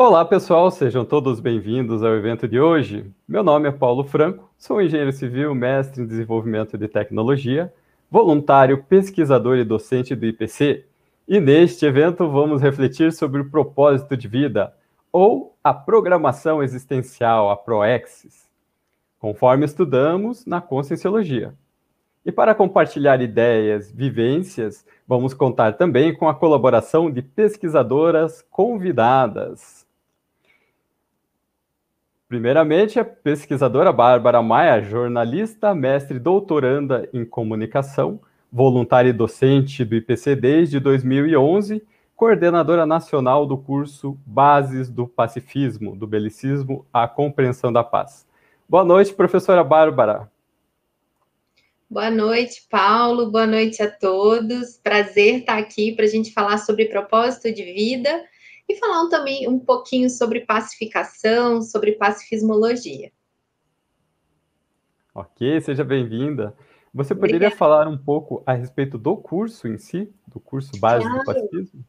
Olá, pessoal, sejam todos bem-vindos ao evento de hoje. Meu nome é Paulo Franco, sou engenheiro civil, mestre em desenvolvimento de tecnologia, voluntário, pesquisador e docente do IPC. E neste evento vamos refletir sobre o propósito de vida, ou a programação existencial, a ProExis, conforme estudamos na Conscienciologia. E para compartilhar ideias, vivências, vamos contar também com a colaboração de pesquisadoras convidadas. Primeiramente, a pesquisadora Bárbara Maia, jornalista, mestre doutoranda em comunicação, voluntária e docente do IPC desde 2011, coordenadora nacional do curso Bases do Pacifismo, do Belicismo à Compreensão da Paz. Boa noite, professora Bárbara. Boa noite, Paulo. Boa noite a todos. Prazer estar aqui para a gente falar sobre propósito de vida e falar também um pouquinho sobre pacificação, sobre pacifismologia. Ok, seja bem-vinda. Você poderia Obrigada. falar um pouco a respeito do curso em si, do curso Bases claro. do Pacifismo?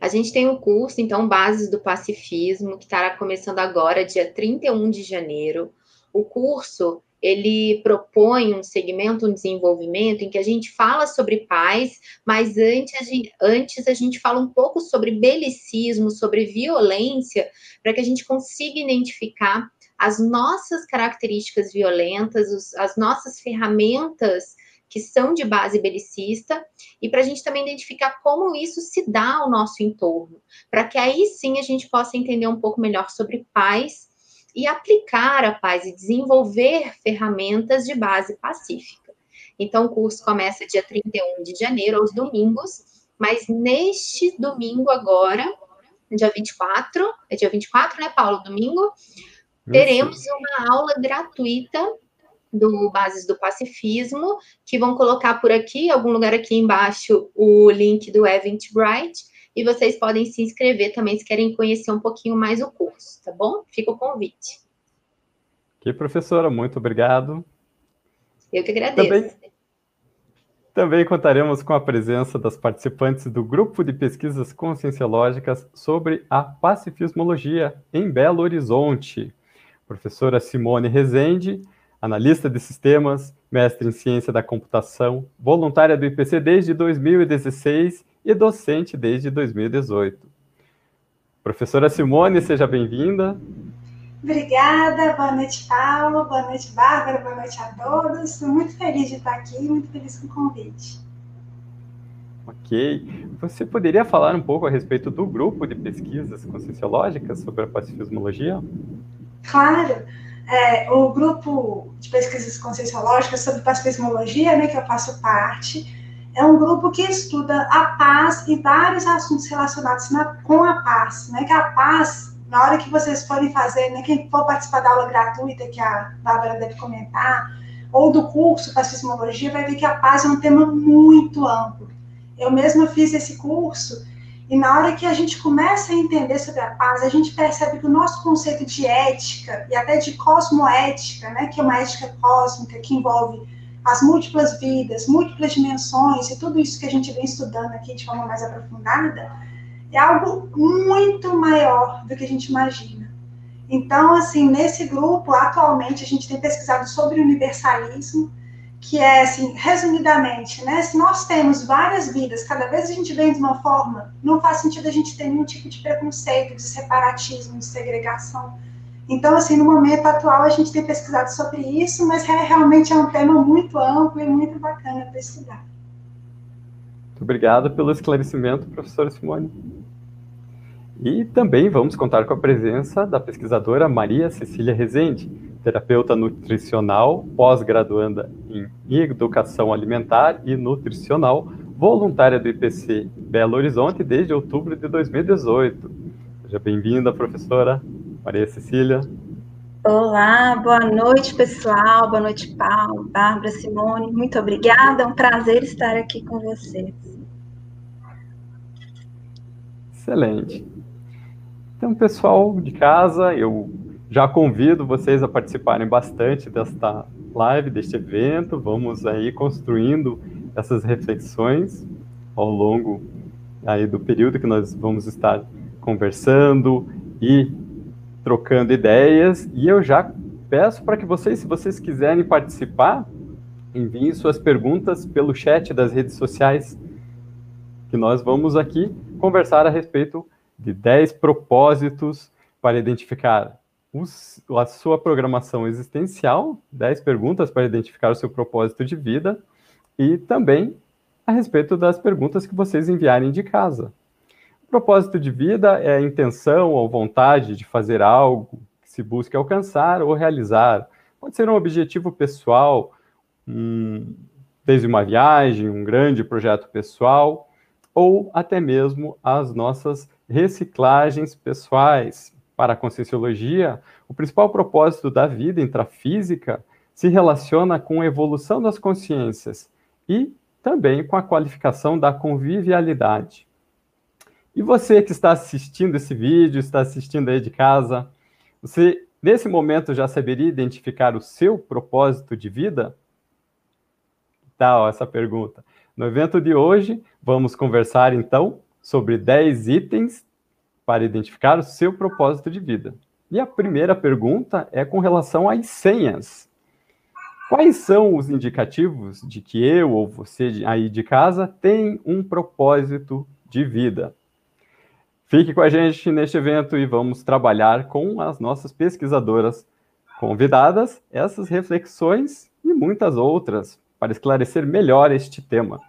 A gente tem o curso, então, Bases do Pacifismo, que estará começando agora, dia 31 de janeiro. O curso ele propõe um segmento, um desenvolvimento em que a gente fala sobre paz, mas antes a gente, antes a gente fala um pouco sobre belicismo, sobre violência, para que a gente consiga identificar as nossas características violentas, os, as nossas ferramentas que são de base belicista, e para a gente também identificar como isso se dá ao nosso entorno, para que aí sim a gente possa entender um pouco melhor sobre paz e aplicar a paz e desenvolver ferramentas de base pacífica. Então, o curso começa dia 31 de janeiro, aos domingos, mas neste domingo agora, dia 24, é dia 24, né, Paulo? Domingo, teremos uma aula gratuita do Bases do Pacifismo, que vão colocar por aqui, algum lugar aqui embaixo, o link do Eventbrite, e vocês podem se inscrever também se querem conhecer um pouquinho mais o curso, tá bom? Fica o convite. Ok, professora, muito obrigado. Eu que agradeço. Também, também contaremos com a presença das participantes do grupo de pesquisas conscienciológicas sobre a pacifismologia em Belo Horizonte. Professora Simone Rezende, analista de sistemas, mestre em ciência da computação, voluntária do IPC desde 2016 e docente desde 2018. Professora Simone, seja bem-vinda. Obrigada, boa noite, Paulo, boa noite, Bárbara, boa noite a todos. Estou muito feliz de estar aqui, muito feliz com o convite. Ok. Você poderia falar um pouco a respeito do grupo de pesquisas conscienciológicas sobre a pacifismologia? Claro. É, o grupo de pesquisas conscienciológicas sobre pacifismologia, né, que eu faço parte, é um grupo que estuda a paz e vários assuntos relacionados na, com a paz, né? Que a paz, na hora que vocês forem fazer, né? Quem for participar da aula gratuita que a Bárbara deve comentar, ou do curso Pacifismologia, vai ver que a paz é um tema muito amplo. Eu mesma fiz esse curso e na hora que a gente começa a entender sobre a paz, a gente percebe que o nosso conceito de ética e até de cosmoética, né, que é uma ética cósmica que envolve as múltiplas vidas, múltiplas dimensões e tudo isso que a gente vem estudando aqui de forma mais aprofundada, é algo muito maior do que a gente imagina. Então, assim, nesse grupo, atualmente, a gente tem pesquisado sobre universalismo, que é, assim, resumidamente, né? Se nós temos várias vidas, cada vez a gente vem de uma forma, não faz sentido a gente ter nenhum tipo de preconceito, de separatismo, de segregação então, assim, no momento atual, a gente tem pesquisado sobre isso, mas é, realmente é um tema muito amplo e muito bacana para estudar. Muito obrigado pelo esclarecimento, professora Simone. E também vamos contar com a presença da pesquisadora Maria Cecília Rezende, terapeuta nutricional, pós-graduanda em Educação Alimentar e Nutricional, voluntária do IPC Belo Horizonte desde outubro de 2018. Seja bem-vinda, professora. Maria Cecília. Olá, boa noite, pessoal. Boa noite, Paulo, Bárbara, Simone. Muito obrigada. É um prazer estar aqui com vocês. Excelente. Então, pessoal de casa, eu já convido vocês a participarem bastante desta live, deste evento. Vamos aí construindo essas reflexões ao longo aí do período que nós vamos estar conversando, ir trocando ideias e eu já peço para que vocês, se vocês quiserem participar, enviem suas perguntas pelo chat das redes sociais, que nós vamos aqui conversar a respeito de 10 propósitos para identificar a sua programação existencial, 10 perguntas para identificar o seu propósito de vida e também a respeito das perguntas que vocês enviarem de casa. Propósito de vida é a intenção ou vontade de fazer algo que se busque alcançar ou realizar. Pode ser um objetivo pessoal, um, desde uma viagem, um grande projeto pessoal, ou até mesmo as nossas reciclagens pessoais. Para a Conscienciologia, o principal propósito da vida intrafísica se relaciona com a evolução das consciências e também com a qualificação da convivialidade. E você que está assistindo esse vídeo, está assistindo aí de casa, você nesse momento já saberia identificar o seu propósito de vida? Tal, essa pergunta. No evento de hoje, vamos conversar então sobre 10 itens para identificar o seu propósito de vida. E a primeira pergunta é com relação às senhas. Quais são os indicativos de que eu ou você aí de casa tem um propósito de vida? Fique com a gente neste evento e vamos trabalhar com as nossas pesquisadoras convidadas essas reflexões e muitas outras para esclarecer melhor este tema.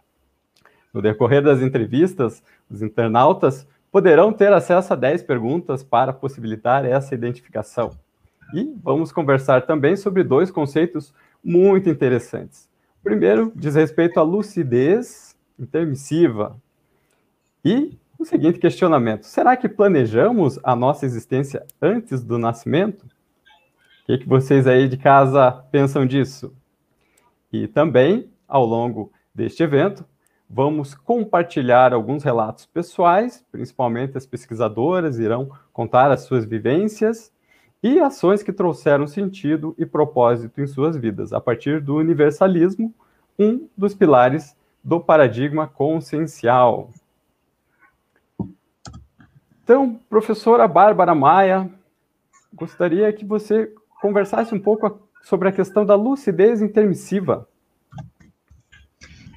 No decorrer das entrevistas, os internautas poderão ter acesso a 10 perguntas para possibilitar essa identificação. E vamos conversar também sobre dois conceitos muito interessantes. Primeiro, diz respeito à lucidez intermissiva. E o seguinte questionamento: será que planejamos a nossa existência antes do nascimento? O que, que vocês aí de casa pensam disso? E também, ao longo deste evento, vamos compartilhar alguns relatos pessoais, principalmente as pesquisadoras irão contar as suas vivências e ações que trouxeram sentido e propósito em suas vidas, a partir do universalismo, um dos pilares do paradigma consciencial. Então, professora Bárbara Maia, gostaria que você conversasse um pouco sobre a questão da lucidez intermissiva.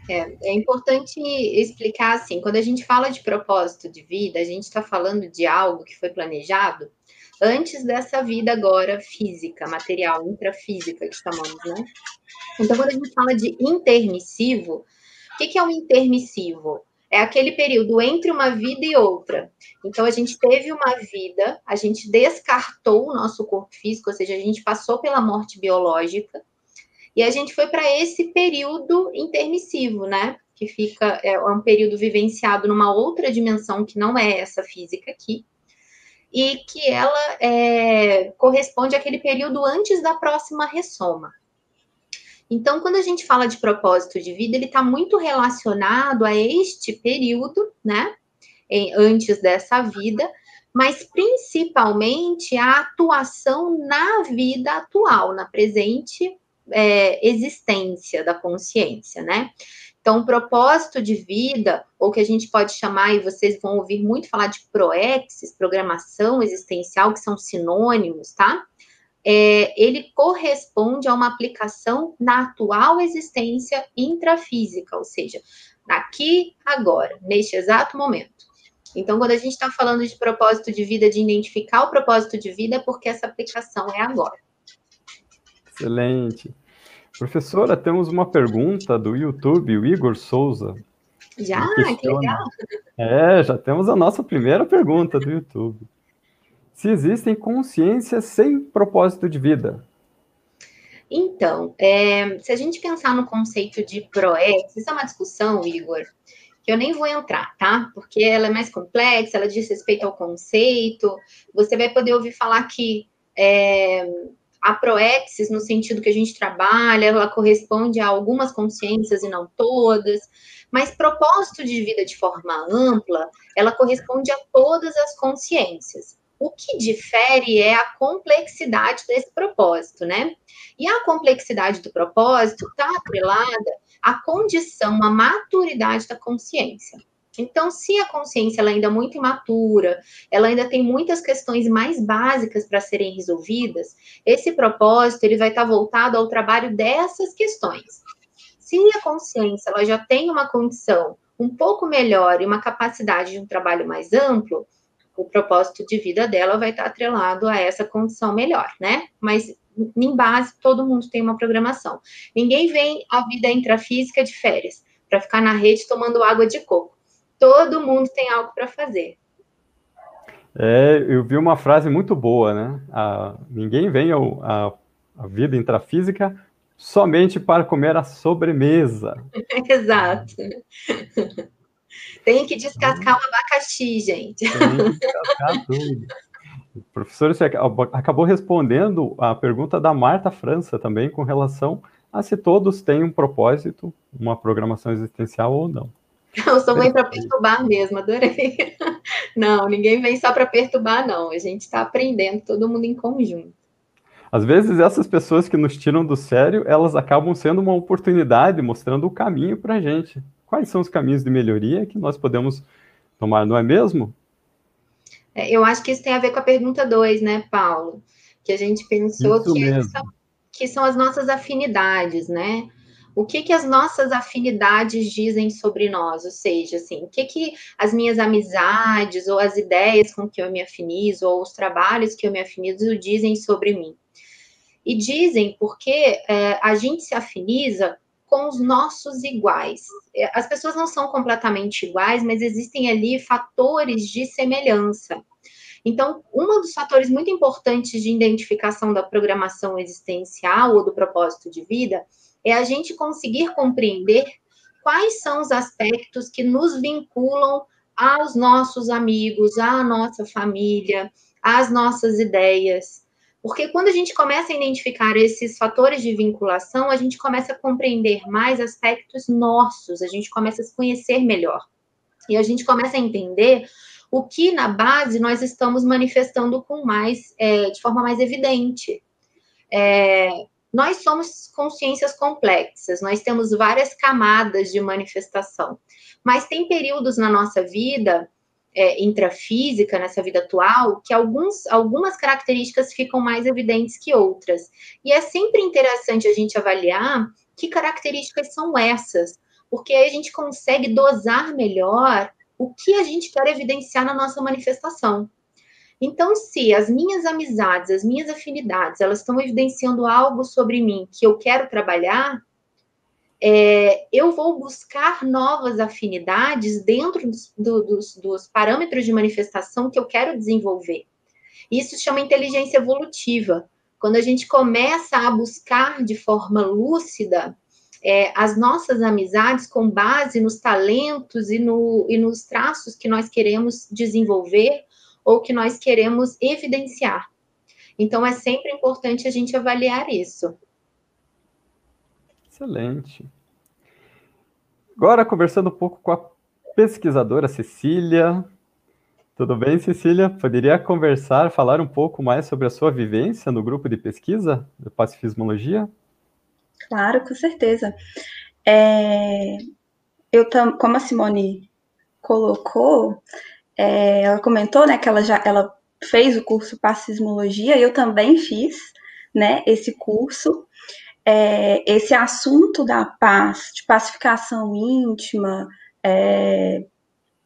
É, é, importante explicar assim, quando a gente fala de propósito de vida, a gente está falando de algo que foi planejado antes dessa vida agora física, material, intrafísica que chamamos, né? Então, quando a gente fala de intermissivo, o que, que é um intermissivo? É aquele período entre uma vida e outra. Então, a gente teve uma vida, a gente descartou o nosso corpo físico, ou seja, a gente passou pela morte biológica, e a gente foi para esse período intermissivo, né? Que fica, é um período vivenciado numa outra dimensão que não é essa física aqui, e que ela é, corresponde àquele período antes da próxima ressoma. Então, quando a gente fala de propósito de vida, ele está muito relacionado a este período, né? Em, antes dessa vida, mas principalmente a atuação na vida atual, na presente é, existência da consciência, né? Então, propósito de vida, ou que a gente pode chamar, e vocês vão ouvir muito falar de proexis, programação existencial, que são sinônimos, tá? É, ele corresponde a uma aplicação na atual existência intrafísica, ou seja, aqui, agora, neste exato momento. Então, quando a gente está falando de propósito de vida, de identificar o propósito de vida, é porque essa aplicação é agora. Excelente. Professora, temos uma pergunta do YouTube, o Igor Souza. Já? Que legal. É, já temos a nossa primeira pergunta do YouTube. Se existem consciências sem propósito de vida? Então, é, se a gente pensar no conceito de ProEx, isso é uma discussão, Igor, que eu nem vou entrar, tá? Porque ela é mais complexa, ela diz respeito ao conceito. Você vai poder ouvir falar que é, a proexis, no sentido que a gente trabalha, ela corresponde a algumas consciências e não todas, mas propósito de vida de forma ampla, ela corresponde a todas as consciências. O que difere é a complexidade desse propósito, né? E a complexidade do propósito está atrelada à condição, à maturidade da consciência. Então, se a consciência ela ainda é muito imatura, ela ainda tem muitas questões mais básicas para serem resolvidas, esse propósito ele vai estar voltado ao trabalho dessas questões. Se a consciência ela já tem uma condição um pouco melhor e uma capacidade de um trabalho mais amplo, o propósito de vida dela vai estar atrelado a essa condição melhor, né? Mas em base, todo mundo tem uma programação. Ninguém vem a vida intrafísica de férias para ficar na rede tomando água de coco. Todo mundo tem algo para fazer. É, eu vi uma frase muito boa, né? A, ninguém vem ao, a, a vida intrafísica somente para comer a sobremesa. Exato. Tem que descascar o abacaxi, gente. Tem que descascar tudo. Professor, você acabou respondendo a pergunta da Marta França também com relação a se todos têm um propósito, uma programação existencial ou não. Eu só vem para perturbar mesmo, adorei. Não, ninguém vem só para perturbar, não. A gente está aprendendo, todo mundo em conjunto. Às vezes, essas pessoas que nos tiram do sério, elas acabam sendo uma oportunidade, mostrando o caminho para a gente. Quais são os caminhos de melhoria que nós podemos tomar, não é mesmo? É, eu acho que isso tem a ver com a pergunta 2, né, Paulo? Que a gente pensou que, são, que são as nossas afinidades, né? o que que as nossas afinidades dizem sobre nós, ou seja, assim, o que que as minhas amizades ou as ideias com que eu me afinizo ou os trabalhos que eu me afinizo dizem sobre mim. E dizem porque é, a gente se afiniza com os nossos iguais. É, as pessoas não são completamente iguais, mas existem ali fatores de semelhança. Então, um dos fatores muito importantes de identificação da programação existencial ou do propósito de vida é a gente conseguir compreender quais são os aspectos que nos vinculam aos nossos amigos, à nossa família, às nossas ideias. Porque quando a gente começa a identificar esses fatores de vinculação, a gente começa a compreender mais aspectos nossos, a gente começa a se conhecer melhor. E a gente começa a entender o que na base nós estamos manifestando com mais, é, de forma mais evidente. É, nós somos consciências complexas, nós temos várias camadas de manifestação, mas tem períodos na nossa vida é, intrafísica, nessa vida atual, que alguns, algumas características ficam mais evidentes que outras. E é sempre interessante a gente avaliar que características são essas, porque aí a gente consegue dosar melhor o que a gente quer evidenciar na nossa manifestação. Então, se as minhas amizades, as minhas afinidades, elas estão evidenciando algo sobre mim que eu quero trabalhar, é, eu vou buscar novas afinidades dentro dos, do, dos, dos parâmetros de manifestação que eu quero desenvolver. Isso chama inteligência evolutiva. Quando a gente começa a buscar de forma lúcida é, as nossas amizades com base nos talentos e, no, e nos traços que nós queremos desenvolver ou que nós queremos evidenciar. Então, é sempre importante a gente avaliar isso. Excelente. Agora, conversando um pouco com a pesquisadora Cecília. Tudo bem, Cecília? Poderia conversar, falar um pouco mais sobre a sua vivência no grupo de pesquisa de pacifismologia? Claro, com certeza. É, eu, como a Simone colocou, é, ela comentou, né, que ela já ela fez o curso Passismologia, eu também fiz, né, esse curso. É, esse assunto da paz, de pacificação íntima, é,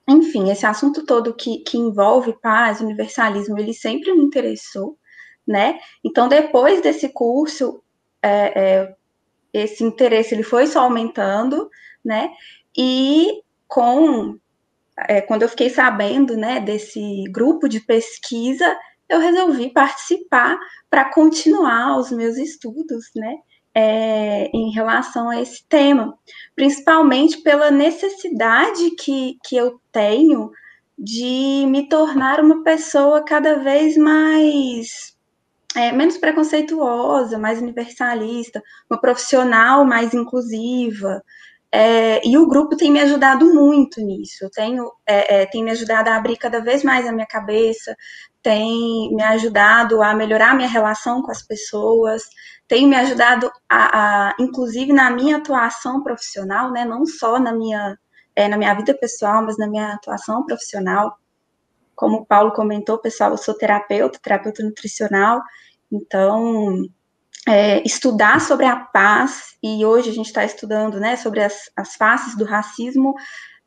enfim, esse assunto todo que, que envolve paz, universalismo, ele sempre me interessou, né? Então, depois desse curso, é, é esse interesse ele foi só aumentando, né? E com é, quando eu fiquei sabendo né, desse grupo de pesquisa, eu resolvi participar para continuar os meus estudos, né? É, em relação a esse tema, principalmente pela necessidade que, que eu tenho de me tornar uma pessoa cada vez mais é, menos preconceituosa, mais universalista, uma profissional mais inclusiva, é, e o grupo tem me ajudado muito nisso. Tenho, é, é, tem me ajudado a abrir cada vez mais a minha cabeça, tem me ajudado a melhorar minha relação com as pessoas, tem me ajudado a, a inclusive na minha atuação profissional, né, não só na minha é, na minha vida pessoal, mas na minha atuação profissional. Como o Paulo comentou, pessoal, eu sou terapeuta, terapeuta nutricional, então é, estudar sobre a paz, e hoje a gente está estudando né, sobre as, as faces do racismo,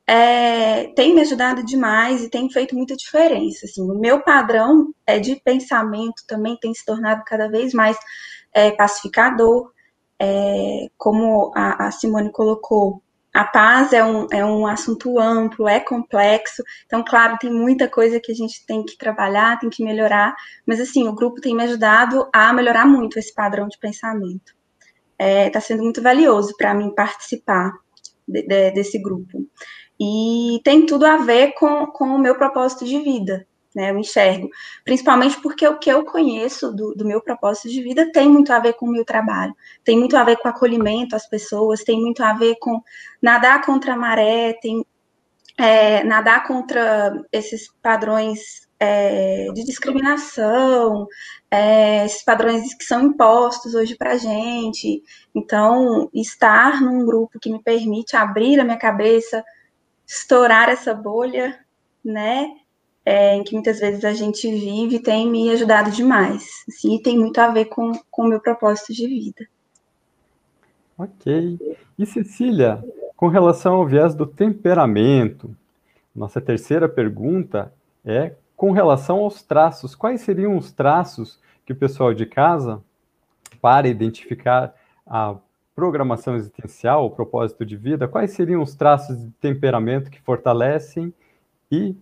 é, tem me ajudado demais e tem feito muita diferença. Assim, o meu padrão é de pensamento também tem se tornado cada vez mais é, pacificador, é, como a, a, Simone colocou. A paz é um, é um assunto amplo, é complexo, então, claro, tem muita coisa que a gente tem que trabalhar, tem que melhorar, mas, assim, o grupo tem me ajudado a melhorar muito esse padrão de pensamento. Está é, sendo muito valioso para mim participar de, de, desse grupo. E tem tudo a ver com, com o meu propósito de vida, né? Eu enxergo. Principalmente porque o que eu conheço do, do meu propósito de vida tem muito a ver com o meu trabalho, tem muito a ver com acolhimento às pessoas, tem muito a ver com nadar contra a maré, tem é, nadar contra esses padrões é, de discriminação, é, esses padrões que são impostos hoje para a gente. Então, estar num grupo que me permite abrir a minha cabeça estourar essa bolha, né? É, em que muitas vezes a gente vive, tem me ajudado demais. Assim, e tem muito a ver com, o meu propósito de vida. Ok. E Cecília, com relação ao viés do temperamento, nossa terceira pergunta é com relação aos traços. Quais seriam os traços que o pessoal de casa, para identificar a programação existencial, o propósito de vida, quais seriam os traços de temperamento que fortalecem e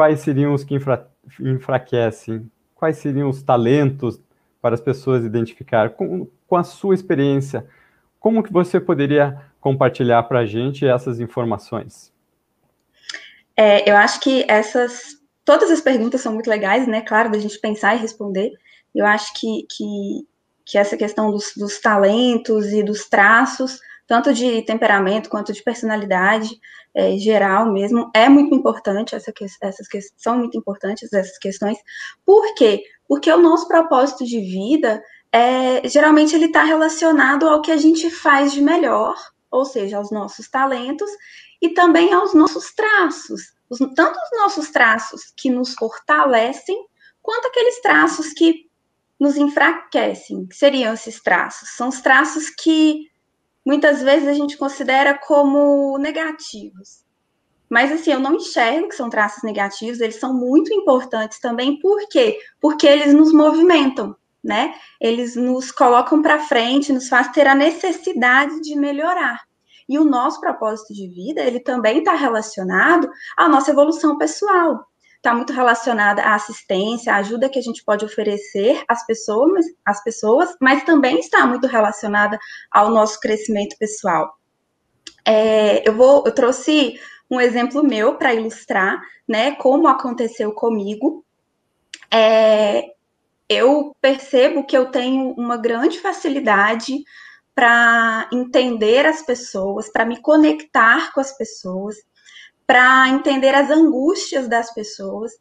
quais seriam os que enfra enfraquecem? Quais seriam os talentos para as pessoas identificar? Com, com a sua experiência, como que você poderia compartilhar para a gente essas informações? É, eu acho que essas, todas as perguntas são muito legais, né? Claro, da gente pensar e responder. Eu acho que, que que essa questão dos, dos talentos e dos traços, tanto de temperamento quanto de personalidade é, geral mesmo, é muito importante, essa que, essas que, são muito importantes essas questões. Por quê? Porque o nosso propósito de vida, é, geralmente ele está relacionado ao que a gente faz de melhor, ou seja, aos nossos talentos e também aos nossos traços. Os, tanto os nossos traços que nos fortalecem, quanto aqueles traços que nos enfraquecem, que seriam esses traços? São os traços que muitas vezes a gente considera como negativos. Mas assim, eu não enxergo que são traços negativos, eles são muito importantes também, por quê? Porque eles nos movimentam, né? Eles nos colocam para frente, nos faz ter a necessidade de melhorar. E o nosso propósito de vida, ele também está relacionado à nossa evolução pessoal está muito relacionada à assistência, à ajuda que a gente pode oferecer às pessoas, às pessoas, mas também está muito relacionada ao nosso crescimento pessoal. É, eu vou, eu trouxe um exemplo meu para ilustrar, né, como aconteceu comigo. É, eu percebo que eu tenho uma grande facilidade para entender as pessoas, para me conectar com as pessoas para entender as angústias das pessoas,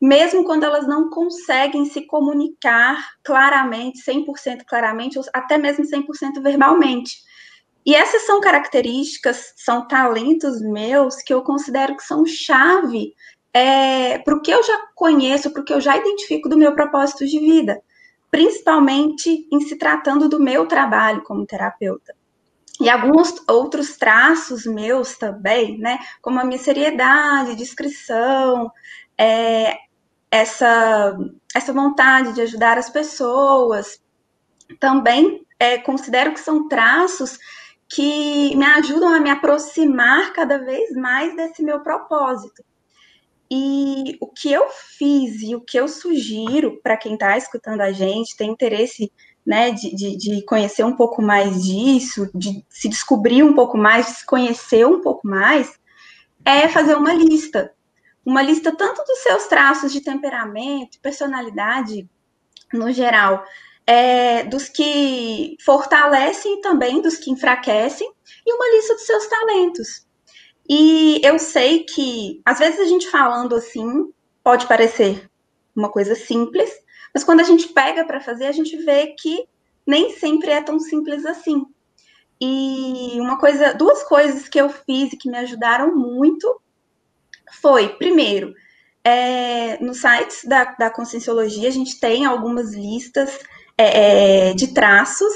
mesmo quando elas não conseguem se comunicar claramente, 100% claramente, ou até mesmo 100% verbalmente. E essas são características, são talentos meus que eu considero que são chave é, para o que eu já conheço, para o que eu já identifico do meu propósito de vida, principalmente em se tratando do meu trabalho como terapeuta e alguns outros traços meus também, né? Como a minha seriedade, discrição, é, essa, essa vontade de ajudar as pessoas, também é, considero que são traços que me ajudam a me aproximar cada vez mais desse meu propósito. E o que eu fiz e o que eu sugiro para quem está escutando a gente, tem interesse né, de, de, de, conhecer um pouco mais disso, de se descobrir um pouco mais, de se conhecer um pouco mais, é fazer uma lista. Uma lista tanto dos seus traços de temperamento, personalidade no geral, é, dos que fortalecem e também dos que enfraquecem, e uma lista dos seus talentos. E eu sei que, às vezes, a gente falando assim, pode parecer uma coisa simples, mas quando a gente pega para fazer, a gente vê que nem sempre é tão simples assim. E uma coisa, duas coisas que eu fiz e que me ajudaram muito foi, primeiro, é, nos sites da, da Conscienciologia a gente tem algumas listas é, é, de traços,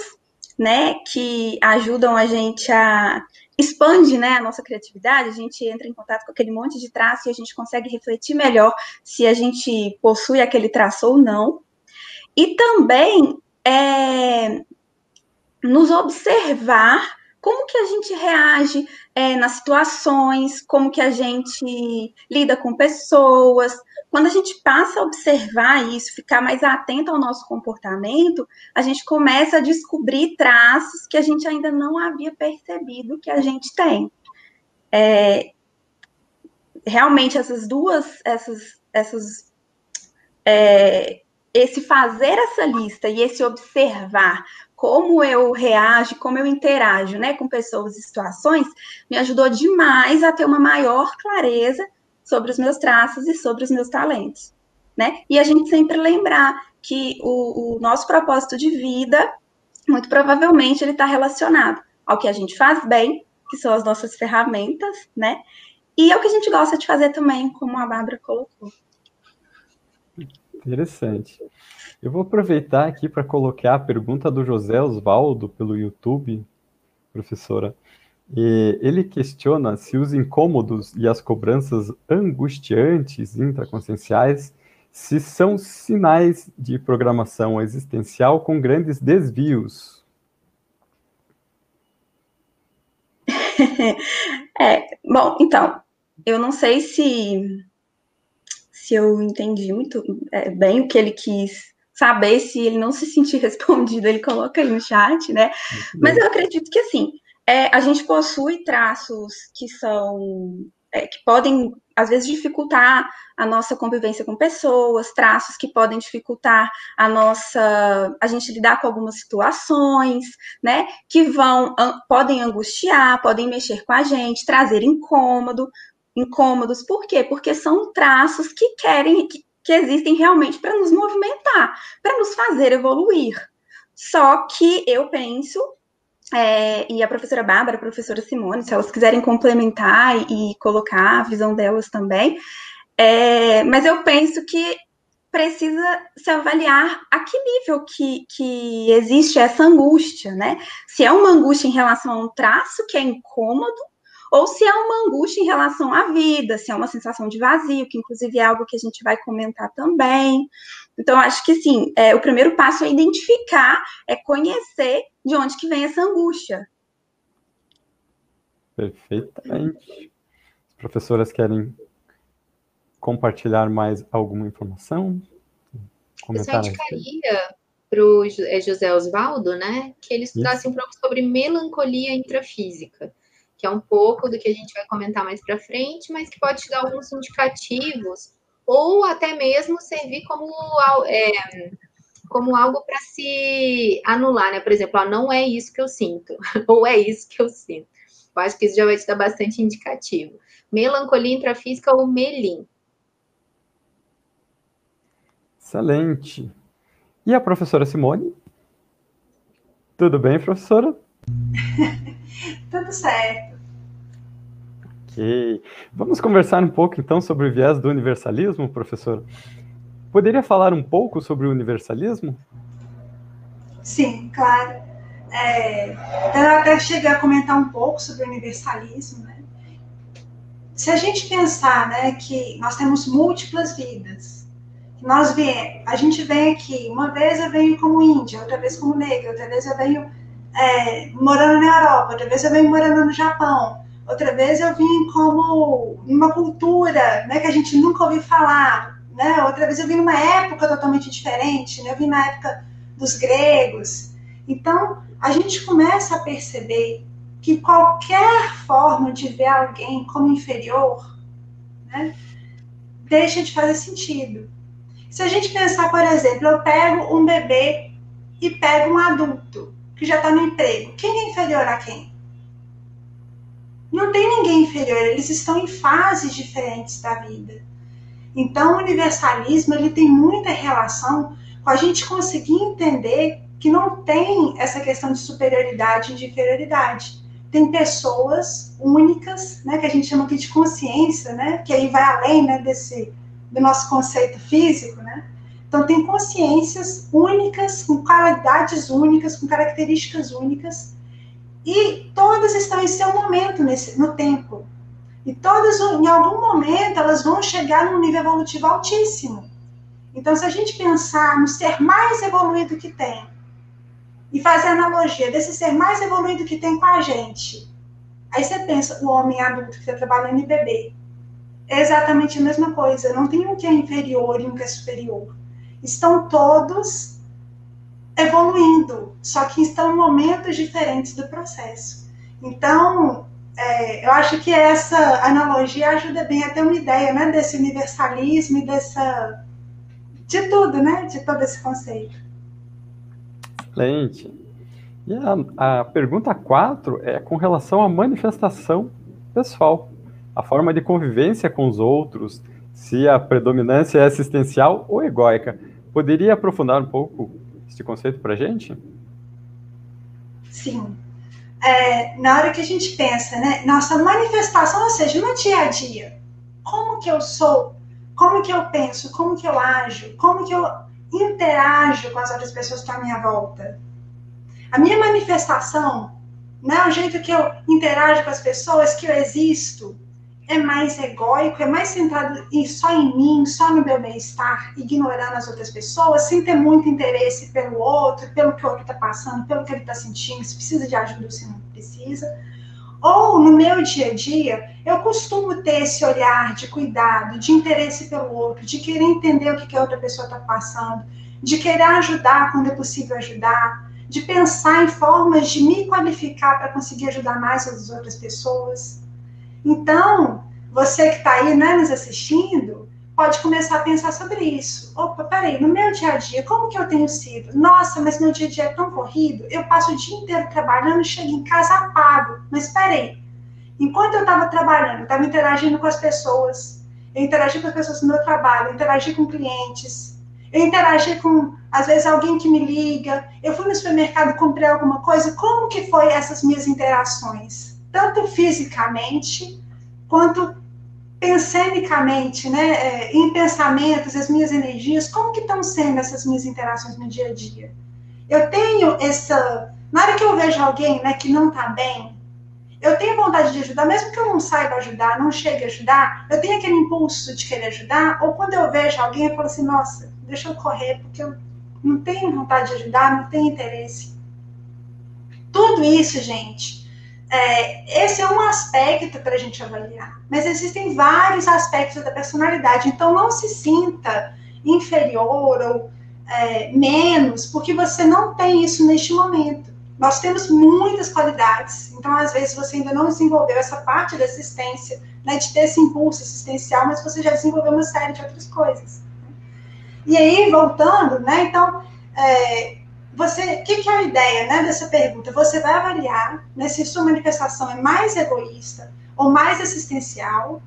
né, que ajudam a gente a expande, né, a nossa criatividade, a gente entra em contato com aquele monte de traço e a gente consegue refletir melhor se a gente possui aquele traço ou não. E também é, nos observar como que a gente reage é, nas situações, como que a gente lida com pessoas. Quando a gente passa a observar isso, ficar mais atento ao nosso comportamento, a gente começa a descobrir traços que a gente ainda não havia percebido que a gente tem. É, realmente essas duas, essas, essas é, esse fazer essa lista e esse observar como eu reajo, como eu interajo né, com pessoas e situações, me ajudou demais a ter uma maior clareza sobre os meus traços e sobre os meus talentos. Né? E a gente sempre lembrar que o, o nosso propósito de vida, muito provavelmente, ele está relacionado ao que a gente faz bem, que são as nossas ferramentas, né? E é o que a gente gosta de fazer também, como a Bárbara colocou. Interessante. Eu vou aproveitar aqui para colocar a pergunta do José Osvaldo pelo YouTube, professora. E ele questiona se os incômodos e as cobranças angustiantes intraconscienciais se são sinais de programação existencial com grandes desvios. é, bom, então, eu não sei se se eu entendi muito é, bem o que ele quis saber se ele não se sentir respondido, ele coloca aí no chat, né? Mas eu acredito que assim, é, a gente possui traços que são é, que podem às vezes dificultar a nossa convivência com pessoas, traços que podem dificultar a nossa a gente lidar com algumas situações, né? Que vão podem angustiar, podem mexer com a gente, trazer incômodo, incômodos. Por quê? Porque são traços que querem que, que existem realmente para nos movimentar, para nos fazer evoluir. Só que eu penso, é, e a professora Bárbara, a professora Simone, se elas quiserem complementar e, e colocar a visão delas também, é, mas eu penso que precisa se avaliar a que nível que, que existe essa angústia, né? Se é uma angústia em relação a um traço que é incômodo, ou se é uma angústia em relação à vida, se é uma sensação de vazio, que inclusive é algo que a gente vai comentar também. Então, acho que sim, é, o primeiro passo é identificar, é conhecer de onde que vem essa angústia. Perfeitamente. As professoras querem compartilhar mais alguma informação? Comentar Eu só indicaria para o é, José Osvaldo, né, que ele estudasse Isso. um pouco sobre melancolia intrafísica que é um pouco do que a gente vai comentar mais para frente, mas que pode te dar alguns indicativos, ou até mesmo servir como, é, como algo para se anular, né? Por exemplo, ó, não é isso que eu sinto, ou é isso que eu sinto. Eu acho que isso já vai te dar bastante indicativo. Melancolia intrafísica ou melim. Excelente. E a professora Simone? Tudo bem, professora? Tudo certo. Vamos conversar um pouco então sobre o viés do universalismo, professor? Poderia falar um pouco sobre o universalismo? Sim, claro. É, até cheguei a comentar um pouco sobre o universalismo, né? Se a gente pensar, né, que nós temos múltiplas vidas, nós a gente vem aqui, uma vez eu venho como índia, outra vez como negra, outra vez eu venho é, morando na Europa, outra vez eu venho morando no Japão, outra vez eu vim como uma cultura né, que a gente nunca ouviu falar, né? outra vez eu vim numa época totalmente diferente, né? eu vim na época dos gregos. Então, a gente começa a perceber que qualquer forma de ver alguém como inferior né, deixa de fazer sentido. Se a gente pensar, por exemplo, eu pego um bebê e pego um adulto que já está no emprego. Quem é inferior a quem? Não tem ninguém inferior, eles estão em fases diferentes da vida. Então, o universalismo ele tem muita relação com a gente conseguir entender que não tem essa questão de superioridade e de inferioridade. Tem pessoas únicas, né, que a gente chama aqui de consciência, né, que aí vai além né, desse, do nosso conceito físico, né? Então, tem consciências únicas, com qualidades únicas, com características únicas, e todas estão em seu momento nesse, no tempo. E todas, em algum momento, elas vão chegar num nível evolutivo altíssimo. Então, se a gente pensar no ser mais evoluído que tem, e fazer analogia desse ser mais evoluído que tem com a gente, aí você pensa, o homem adulto que está trabalhando em bebê. É exatamente a mesma coisa. Não tem um que é inferior e um que é superior. Estão todos evoluindo, só que estão em momentos diferentes do processo. Então, é, eu acho que essa analogia ajuda bem a ter uma ideia né, desse universalismo e dessa. de tudo, né? De todo esse conceito. Excelente. E a, a pergunta 4 é com relação à manifestação pessoal, a forma de convivência com os outros, se a predominância é assistencial ou egóica. Poderia aprofundar um pouco esse conceito para a gente? Sim. É, na hora que a gente pensa, né, nossa manifestação, ou seja, no dia a dia, como que eu sou, como que eu penso, como que eu ajo, como que eu interajo com as outras pessoas que estão à minha volta. A minha manifestação, né, o jeito que eu interajo com as pessoas, que eu existo, é mais egóico, é mais centrado em, só em mim, só no meu bem-estar, ignorando as outras pessoas, sem ter muito interesse pelo outro, pelo que o outro está passando, pelo que ele está sentindo, se precisa de ajuda se não precisa. Ou no meu dia a dia, eu costumo ter esse olhar de cuidado, de interesse pelo outro, de querer entender o que, que a outra pessoa está passando, de querer ajudar quando é possível ajudar, de pensar em formas de me qualificar para conseguir ajudar mais as outras pessoas. Então, você que está aí né, nos assistindo, pode começar a pensar sobre isso. Opa, peraí, no meu dia a dia, como que eu tenho sido? Nossa, mas meu dia a dia é tão corrido, eu passo o dia inteiro trabalhando, chego em casa apago. Mas peraí, enquanto eu estava trabalhando, estava interagindo com as pessoas, eu interagi com as pessoas no meu trabalho, eu interagi com clientes, eu interagi com, às vezes, alguém que me liga, eu fui no supermercado, comprei alguma coisa, como que foi essas minhas interações? Tanto fisicamente quanto pensenicamente, né, é, em pensamentos, as minhas energias, como que estão sendo essas minhas interações no dia a dia? Eu tenho essa, na hora que eu vejo alguém, né, que não está bem, eu tenho vontade de ajudar, mesmo que eu não saiba ajudar, não chegue a ajudar, eu tenho aquele impulso de querer ajudar, ou quando eu vejo alguém, eu falo assim, nossa, deixa eu correr, porque eu não tenho vontade de ajudar, não tenho interesse. Tudo isso, gente, é, esse é um aspecto para a gente avaliar, mas existem vários aspectos da personalidade, então não se sinta inferior ou é, menos, porque você não tem isso neste momento. Nós temos muitas qualidades, então às vezes você ainda não desenvolveu essa parte da assistência, né, de ter esse impulso assistencial, mas você já desenvolveu uma série de outras coisas. E aí, voltando, né, então, é, você, o que, que, é a ideia né, dessa pergunta? Você vai avaliar né, se sua manifestação é mais egoísta ou mais assistencial,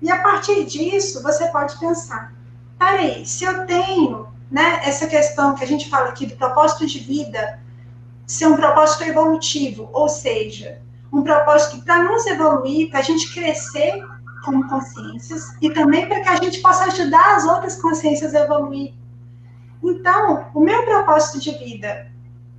e a partir disso você pode pensar: peraí, se eu tenho né, essa questão que a gente fala aqui do propósito de vida ser um propósito evolutivo, ou seja, um propósito para nos evoluir, para a gente crescer como consciências e também para que a gente possa ajudar as outras consciências a evoluir então, o meu propósito de vida,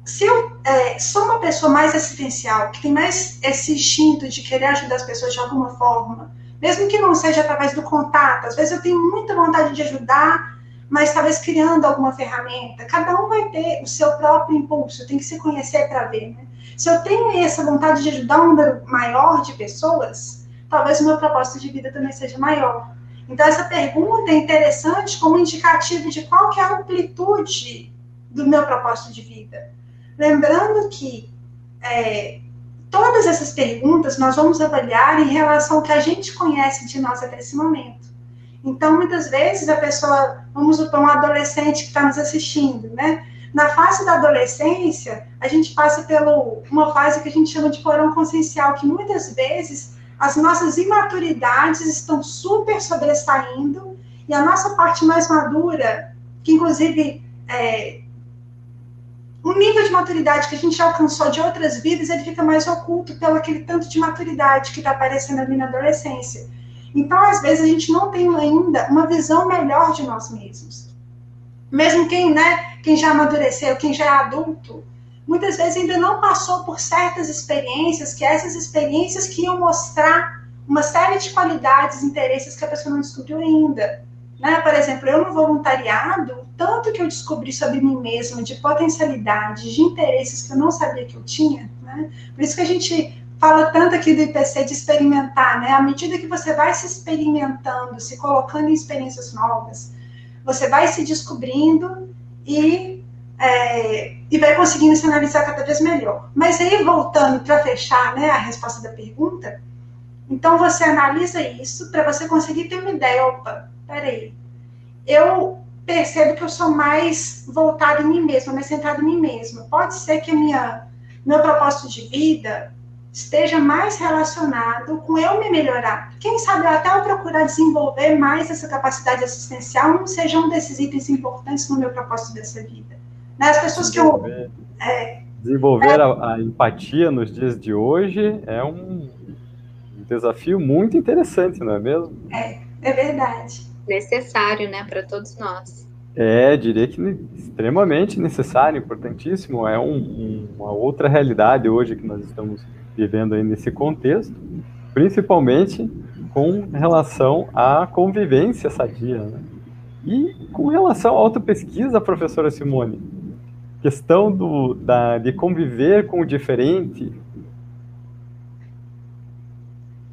se eu é, sou uma pessoa mais assistencial, que tem mais esse instinto de querer ajudar as pessoas de alguma forma, mesmo que não seja através do contato, às vezes eu tenho muita vontade de ajudar, mas talvez criando alguma ferramenta. Cada um vai ter o seu próprio impulso, tem que se conhecer para ver. Né? Se eu tenho essa vontade de ajudar um número maior de pessoas, talvez o meu propósito de vida também seja maior. Então, essa pergunta é interessante como indicativo de qual que é a amplitude do meu propósito de vida. Lembrando que é, todas essas perguntas nós vamos avaliar em relação ao que a gente conhece de nós até esse momento. Então, muitas vezes, a pessoa, vamos supor, um adolescente que está nos assistindo, né? Na fase da adolescência, a gente passa por uma fase que a gente chama de porão consciencial, que muitas vezes as nossas imaturidades estão super sobressaindo e a nossa parte mais madura, que inclusive é, um nível de maturidade que a gente alcançou de outras vidas, ele fica mais oculto pelo aquele tanto de maturidade que está aparecendo ali na adolescência. Então, às vezes, a gente não tem ainda uma visão melhor de nós mesmos. Mesmo quem, né, quem já amadureceu, quem já é adulto, muitas vezes ainda não passou por certas experiências, que essas experiências que iam mostrar uma série de qualidades, interesses que a pessoa não descobriu ainda. Né? Por exemplo, eu no voluntariado, tanto que eu descobri sobre mim mesma, de potencialidades, de interesses que eu não sabia que eu tinha, né? por isso que a gente fala tanto aqui do IPC de experimentar, né? À medida que você vai se experimentando, se colocando em experiências novas, você vai se descobrindo e, é, e vai conseguindo se analisar cada vez melhor. Mas aí, voltando para fechar né, a resposta da pergunta, então você analisa isso para você conseguir ter uma ideia. Opa, peraí, eu percebo que eu sou mais voltada em mim mesma, mais centrada em mim mesma. Pode ser que minha, meu propósito de vida esteja mais relacionado com eu me melhorar. Quem sabe até eu procurar desenvolver mais essa capacidade assistencial não seja um desses itens importantes no meu propósito dessa vida. Né? As pessoas que eu. É, desenvolver é, a, a, empatia nos dias de hoje é um desafio muito interessante, não é mesmo? É, é verdade. Necessário, né, para todos nós. É, diria que extremamente necessário, importantíssimo. É um, um, uma outra realidade hoje que nós estamos vivendo aí nesse contexto, principalmente com relação à convivência sadia. Né? E com relação à autopesquisa, professora Simone, questão do, da, de conviver com o diferente.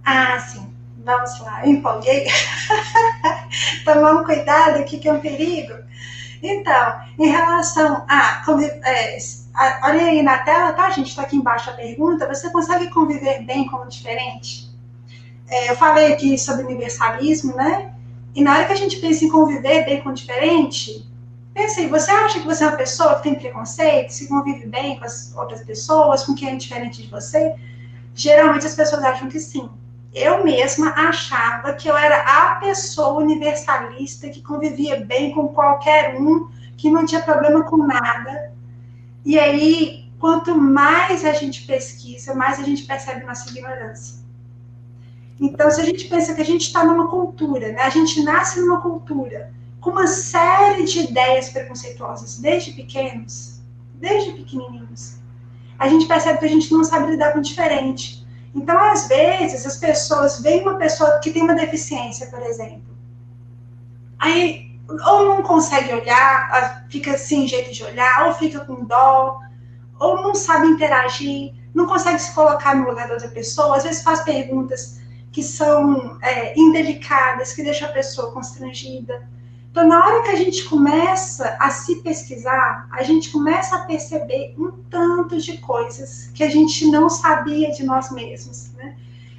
Ah, sim. Vamos lá, empolguei. Tomamos cuidado aqui que é um perigo. Então, em relação a é, olha aí na tela, tá, gente? Está aqui embaixo a pergunta. Você consegue conviver bem com o diferente? É, eu falei aqui sobre universalismo, né? E na hora que a gente pensa em conviver bem com o diferente, pensa aí, você acha que você é uma pessoa que tem preconceito, se convive bem com as outras pessoas, com quem é diferente de você? Geralmente as pessoas acham que sim. Eu mesma achava que eu era a pessoa universalista que convivia bem com qualquer um, que não tinha problema com nada, e aí, quanto mais a gente pesquisa, mais a gente percebe nossa ignorância. Então, se a gente pensa que a gente está numa cultura, né? a gente nasce numa cultura com uma série de ideias preconceituosas desde pequenos, desde pequenininhos, a gente percebe que a gente não sabe lidar com o diferente. Então, às vezes, as pessoas veem uma pessoa que tem uma deficiência, por exemplo, aí ou não consegue olhar, fica sem jeito de olhar, ou fica com dó, ou não sabe interagir, não consegue se colocar no lugar da outra pessoa, às vezes faz perguntas que são é, indelicadas, que deixam a pessoa constrangida. Então, na hora que a gente começa a se pesquisar, a gente começa a perceber um tanto de coisas que a gente não sabia de nós mesmos. Né?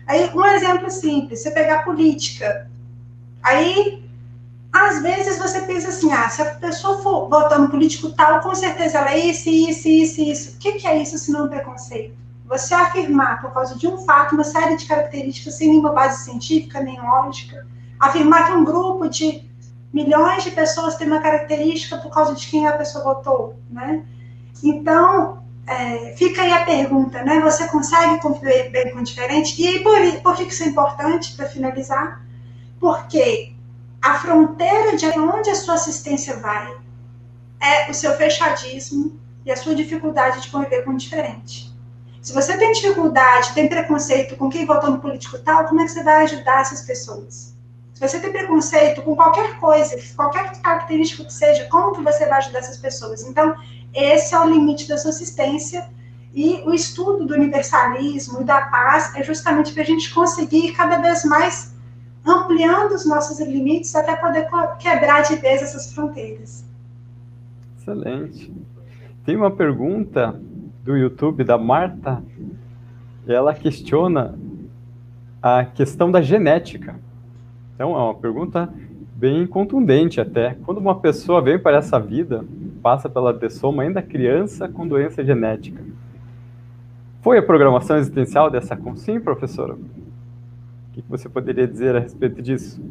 Aí, um exemplo simples, você pegar política. Aí às vezes você pensa assim, ah, se a pessoa for votar no político tal, com certeza ela é isso, isso, isso, isso. O que, que é isso se não preconceito? Você afirmar por causa de um fato uma série de características sem nenhuma base científica nem lógica, afirmar que um grupo de milhões de pessoas tem uma característica por causa de quem a pessoa votou, né? Então, é, fica aí a pergunta, né? Você consegue conviver bem com o diferente? E por, por que isso é importante, para finalizar? Porque a fronteira de onde a sua assistência vai é o seu fechadismo e a sua dificuldade de conviver com o diferente. Se você tem dificuldade, tem preconceito com quem votou no político tal, como é que você vai ajudar essas pessoas? Se você tem preconceito com qualquer coisa, qualquer característica que seja, como que você vai ajudar essas pessoas? Então, esse é o limite da sua assistência e o estudo do universalismo e da paz é justamente para a gente conseguir cada vez mais ampliando os nossos limites até poder quebrar de vez essas fronteiras. Excelente. Tem uma pergunta do YouTube da Marta, ela questiona a questão da genética. Então, é uma pergunta bem contundente até. Quando uma pessoa vem para essa vida, passa pela dessoma ainda criança com doença genética. Foi a programação existencial dessa consciência, professora? que você poderia dizer a respeito disso?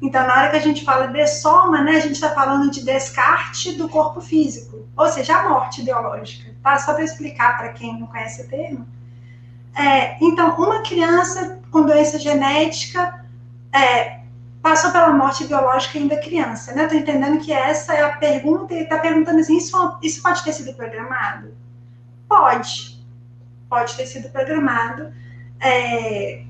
Então, na hora que a gente fala de soma, né, a gente está falando de descarte do corpo físico, ou seja, a morte biológica, tá? Só para explicar para quem não conhece o termo. É, então, uma criança com doença genética é, passou pela morte biológica ainda criança, né? Estou entendendo que essa é a pergunta, e está perguntando assim, isso, isso pode ter sido programado? Pode, pode ter sido programado. É,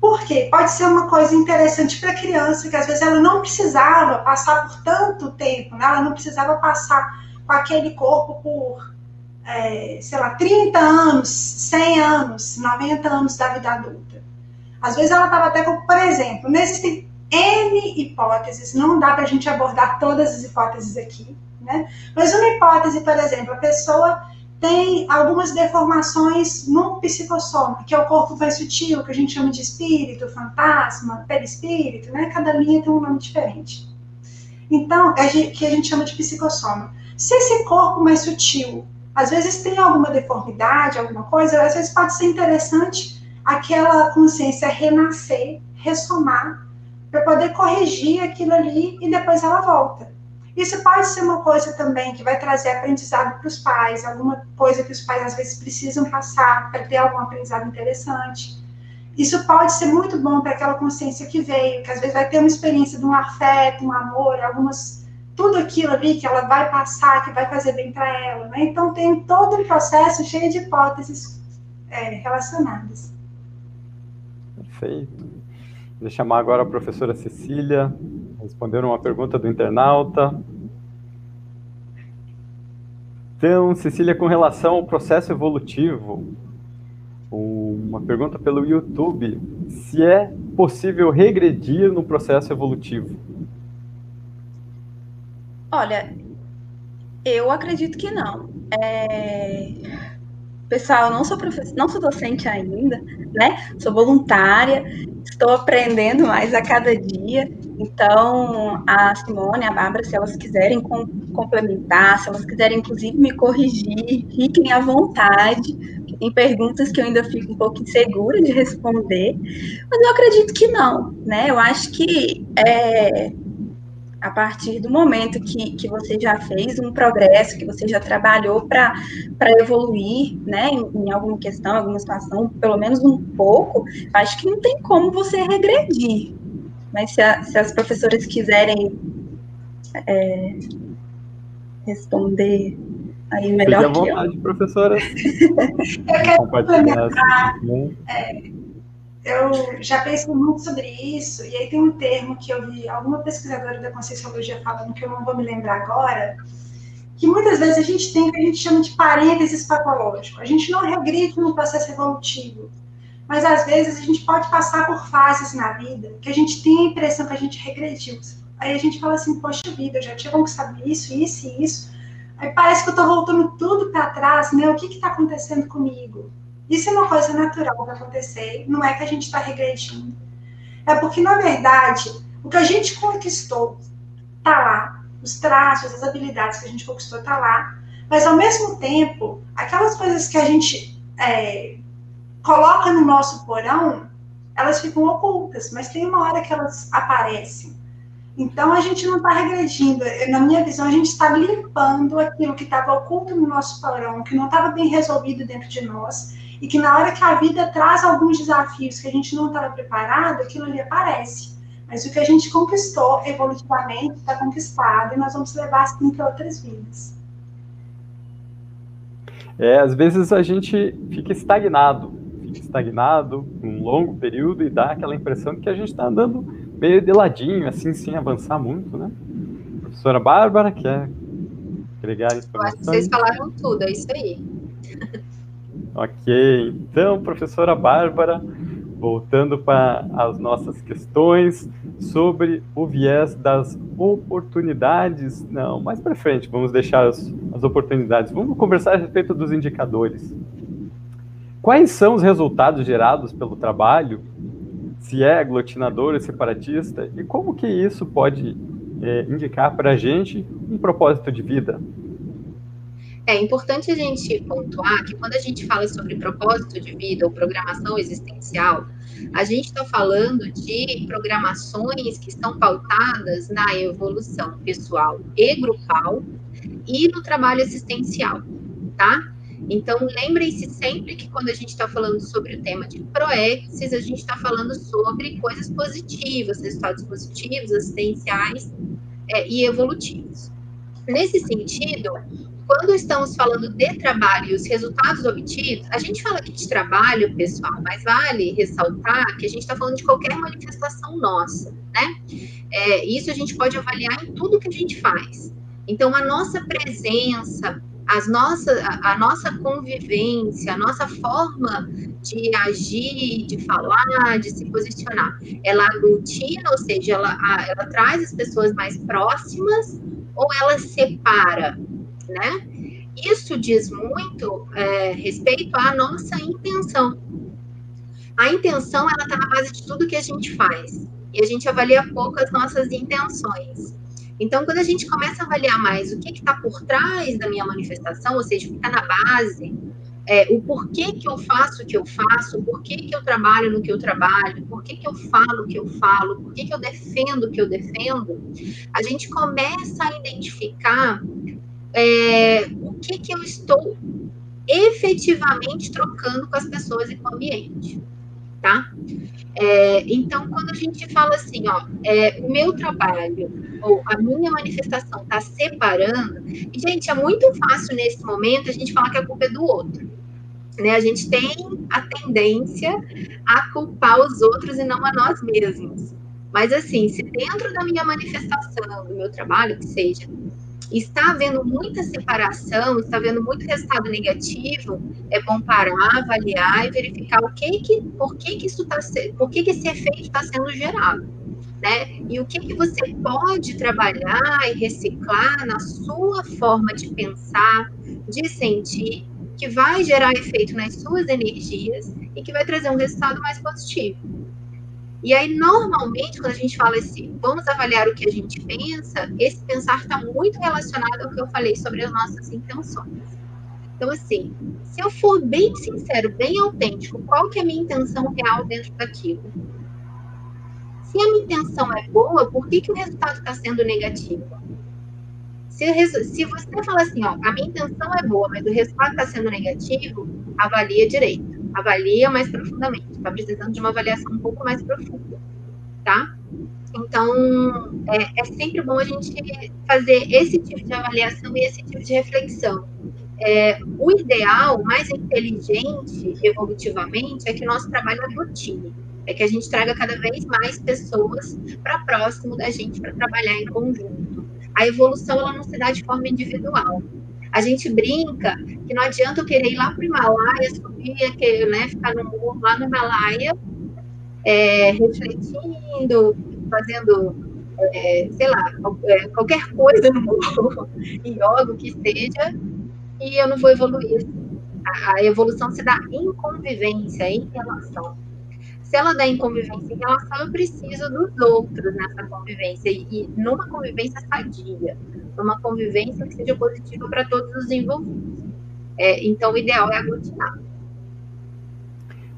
por quê? Pode ser uma coisa interessante para a criança, que às vezes ela não precisava passar por tanto tempo, né? ela não precisava passar com aquele corpo por, é, sei lá, 30 anos, 100 anos, 90 anos da vida adulta. Às vezes ela estava até com, por exemplo, existem N hipóteses, não dá para a gente abordar todas as hipóteses aqui, né? Mas uma hipótese, por exemplo, a pessoa tem algumas deformações no psicossoma, que é o corpo mais sutil, que a gente chama de espírito, fantasma, perispírito, né? Cada linha tem um nome diferente. Então, é que a gente chama de psicossoma. Se esse corpo mais sutil, às vezes tem alguma deformidade, alguma coisa, às vezes pode ser interessante aquela consciência renascer, ressomar, para poder corrigir aquilo ali e depois ela volta. Isso pode ser uma coisa também que vai trazer aprendizado para os pais, alguma coisa que os pais às vezes precisam passar para ter algum aprendizado interessante. Isso pode ser muito bom para aquela consciência que veio, que às vezes vai ter uma experiência de um afeto, um amor, algumas tudo aquilo ali que ela vai passar, que vai fazer bem para ela. Né? Então tem todo um processo cheio de hipóteses é, relacionadas. Perfeito. Vou chamar agora a professora Cecília, responder uma pergunta do internauta. Então, Cecília, com relação ao processo evolutivo, uma pergunta pelo YouTube: se é possível regredir no processo evolutivo? Olha, eu acredito que não. É... Pessoal, eu não sou professor, não sou docente ainda, né? Sou voluntária, estou aprendendo mais a cada dia. Então, a Simone, a Bárbara, se elas quiserem com, complementar, se elas quiserem, inclusive, me corrigir, fiquem à vontade. Tem perguntas que eu ainda fico um pouco insegura de responder, mas eu acredito que não, né? Eu acho que é, a partir do momento que, que você já fez um progresso, que você já trabalhou para evoluir, né, em, em, alguma questão, alguma situação, pelo menos um pouco, acho que não tem como você regredir. Mas se, a, se as professoras quiserem é, responder aí melhor Fique à vontade, eu. professora. eu quero complementar. É, eu já pensei muito sobre isso, e aí tem um termo que eu vi alguma pesquisadora da Conscienciologia falando, que eu não vou me lembrar agora, que muitas vezes a gente tem o que a gente chama de parênteses patológico. A gente não regride no processo evolutivo, mas às vezes a gente pode passar por fases na vida que a gente tem a impressão que a gente regrediu. Aí a gente fala assim, poxa vida, eu já tinha conquistado isso, isso e isso, aí parece que eu estou voltando tudo para trás, né? O que está acontecendo comigo? Isso é uma coisa natural para acontecer, não é que a gente está regredindo. É porque, na verdade, o que a gente conquistou está lá, os traços, as habilidades que a gente conquistou está lá, mas ao mesmo tempo, aquelas coisas que a gente é, coloca no nosso porão, elas ficam ocultas, mas tem uma hora que elas aparecem. Então a gente não está regredindo. Na minha visão, a gente está limpando aquilo que estava oculto no nosso porão, que não estava bem resolvido dentro de nós, e que na hora que a vida traz alguns desafios que a gente não estava preparado, aquilo ali aparece. Mas o que a gente conquistou evolutivamente está conquistado e nós vamos levar assim para outras vidas. É, às vezes a gente fica estagnado, fica estagnado um longo período e dá aquela impressão de que a gente está andando meio de ladinho, assim, sem avançar muito, né? Professora Bárbara, quer agregar informações? Vocês falaram tudo, é isso aí. Ok, então, professora Bárbara, voltando para as nossas questões sobre o viés das oportunidades. Não, mais para frente, vamos deixar as, as oportunidades. Vamos conversar a respeito dos indicadores. Quais são os resultados gerados pelo trabalho? Se é aglutinador ou separatista? E como que isso pode é, indicar para a gente um propósito de vida? É importante a gente pontuar que quando a gente fala sobre propósito de vida ou programação existencial, a gente está falando de programações que estão pautadas na evolução pessoal e grupal e no trabalho assistencial, tá? Então, lembrem-se sempre que quando a gente está falando sobre o tema de proexis, a gente está falando sobre coisas positivas, resultados positivos, assistenciais é, e evolutivos. Nesse sentido, quando estamos falando de trabalho e os resultados obtidos, a gente fala aqui de trabalho, pessoal, mas vale ressaltar que a gente está falando de qualquer manifestação nossa, né? É, isso a gente pode avaliar em tudo que a gente faz. Então, a nossa presença, as nossas, a, a nossa convivência, a nossa forma de agir, de falar, de se posicionar, ela aglutina, ou seja, ela, ela traz as pessoas mais próximas ou ela separa? Né? Isso diz muito é, respeito à nossa intenção. A intenção, ela está na base de tudo que a gente faz. E a gente avalia pouco as nossas intenções. Então, quando a gente começa a avaliar mais o que está por trás da minha manifestação, ou seja, o que está na base, é, o porquê que eu faço o que eu faço, o porquê que eu trabalho no que eu trabalho, por que eu falo o que eu falo, por que eu defendo o que eu defendo, a gente começa a identificar é, o que, que eu estou efetivamente trocando com as pessoas e com o ambiente, tá? É, então, quando a gente fala assim, ó, é, o meu trabalho ou a minha manifestação está separando, e, gente, é muito fácil nesse momento a gente falar que a culpa é do outro. Né? A gente tem a tendência a culpar os outros e não a nós mesmos. Mas, assim, se dentro da minha manifestação, do meu trabalho, que seja, está havendo muita separação, está havendo muito resultado negativo, é bom parar, avaliar e verificar o que que, por que que isso está, por que que esse efeito está sendo gerado, né? E o que que você pode trabalhar e reciclar na sua forma de pensar, de sentir, que vai gerar efeito nas suas energias e que vai trazer um resultado mais positivo. E aí, normalmente, quando a gente fala assim, vamos avaliar o que a gente pensa, esse pensar está muito relacionado ao que eu falei sobre as nossas intenções. Então, assim, se eu for bem sincero, bem autêntico, qual que é a minha intenção real dentro daquilo? Se a minha intenção é boa, por que, que o resultado está sendo negativo? Se, se você falar assim, ó, a minha intenção é boa, mas o resultado está sendo negativo, avalia direito avalia mais profundamente, está precisando de uma avaliação um pouco mais profunda, tá? Então, é, é, sempre bom a gente fazer esse tipo de avaliação e esse tipo de reflexão. É, o ideal, mais inteligente, evolutivamente, é que nosso trabalho aglutine, é que a gente traga cada vez mais pessoas para próximo da gente para trabalhar em conjunto. A evolução ela não se dá de forma individual. A gente brinca que não adianta eu querer ir lá para o Himalaia, subir, que, né, ficar no morro lá no Himalaia, é, refletindo, fazendo, é, sei lá, é, qualquer coisa no morro, yoga, o que seja, e eu não vou evoluir. A evolução se dá em convivência, em relação se ela dá em convivência em relação, eu preciso dos outros nessa convivência, e numa convivência sadia, numa convivência que seja positiva para todos os envolvidos. É, então, o ideal é aglutinar.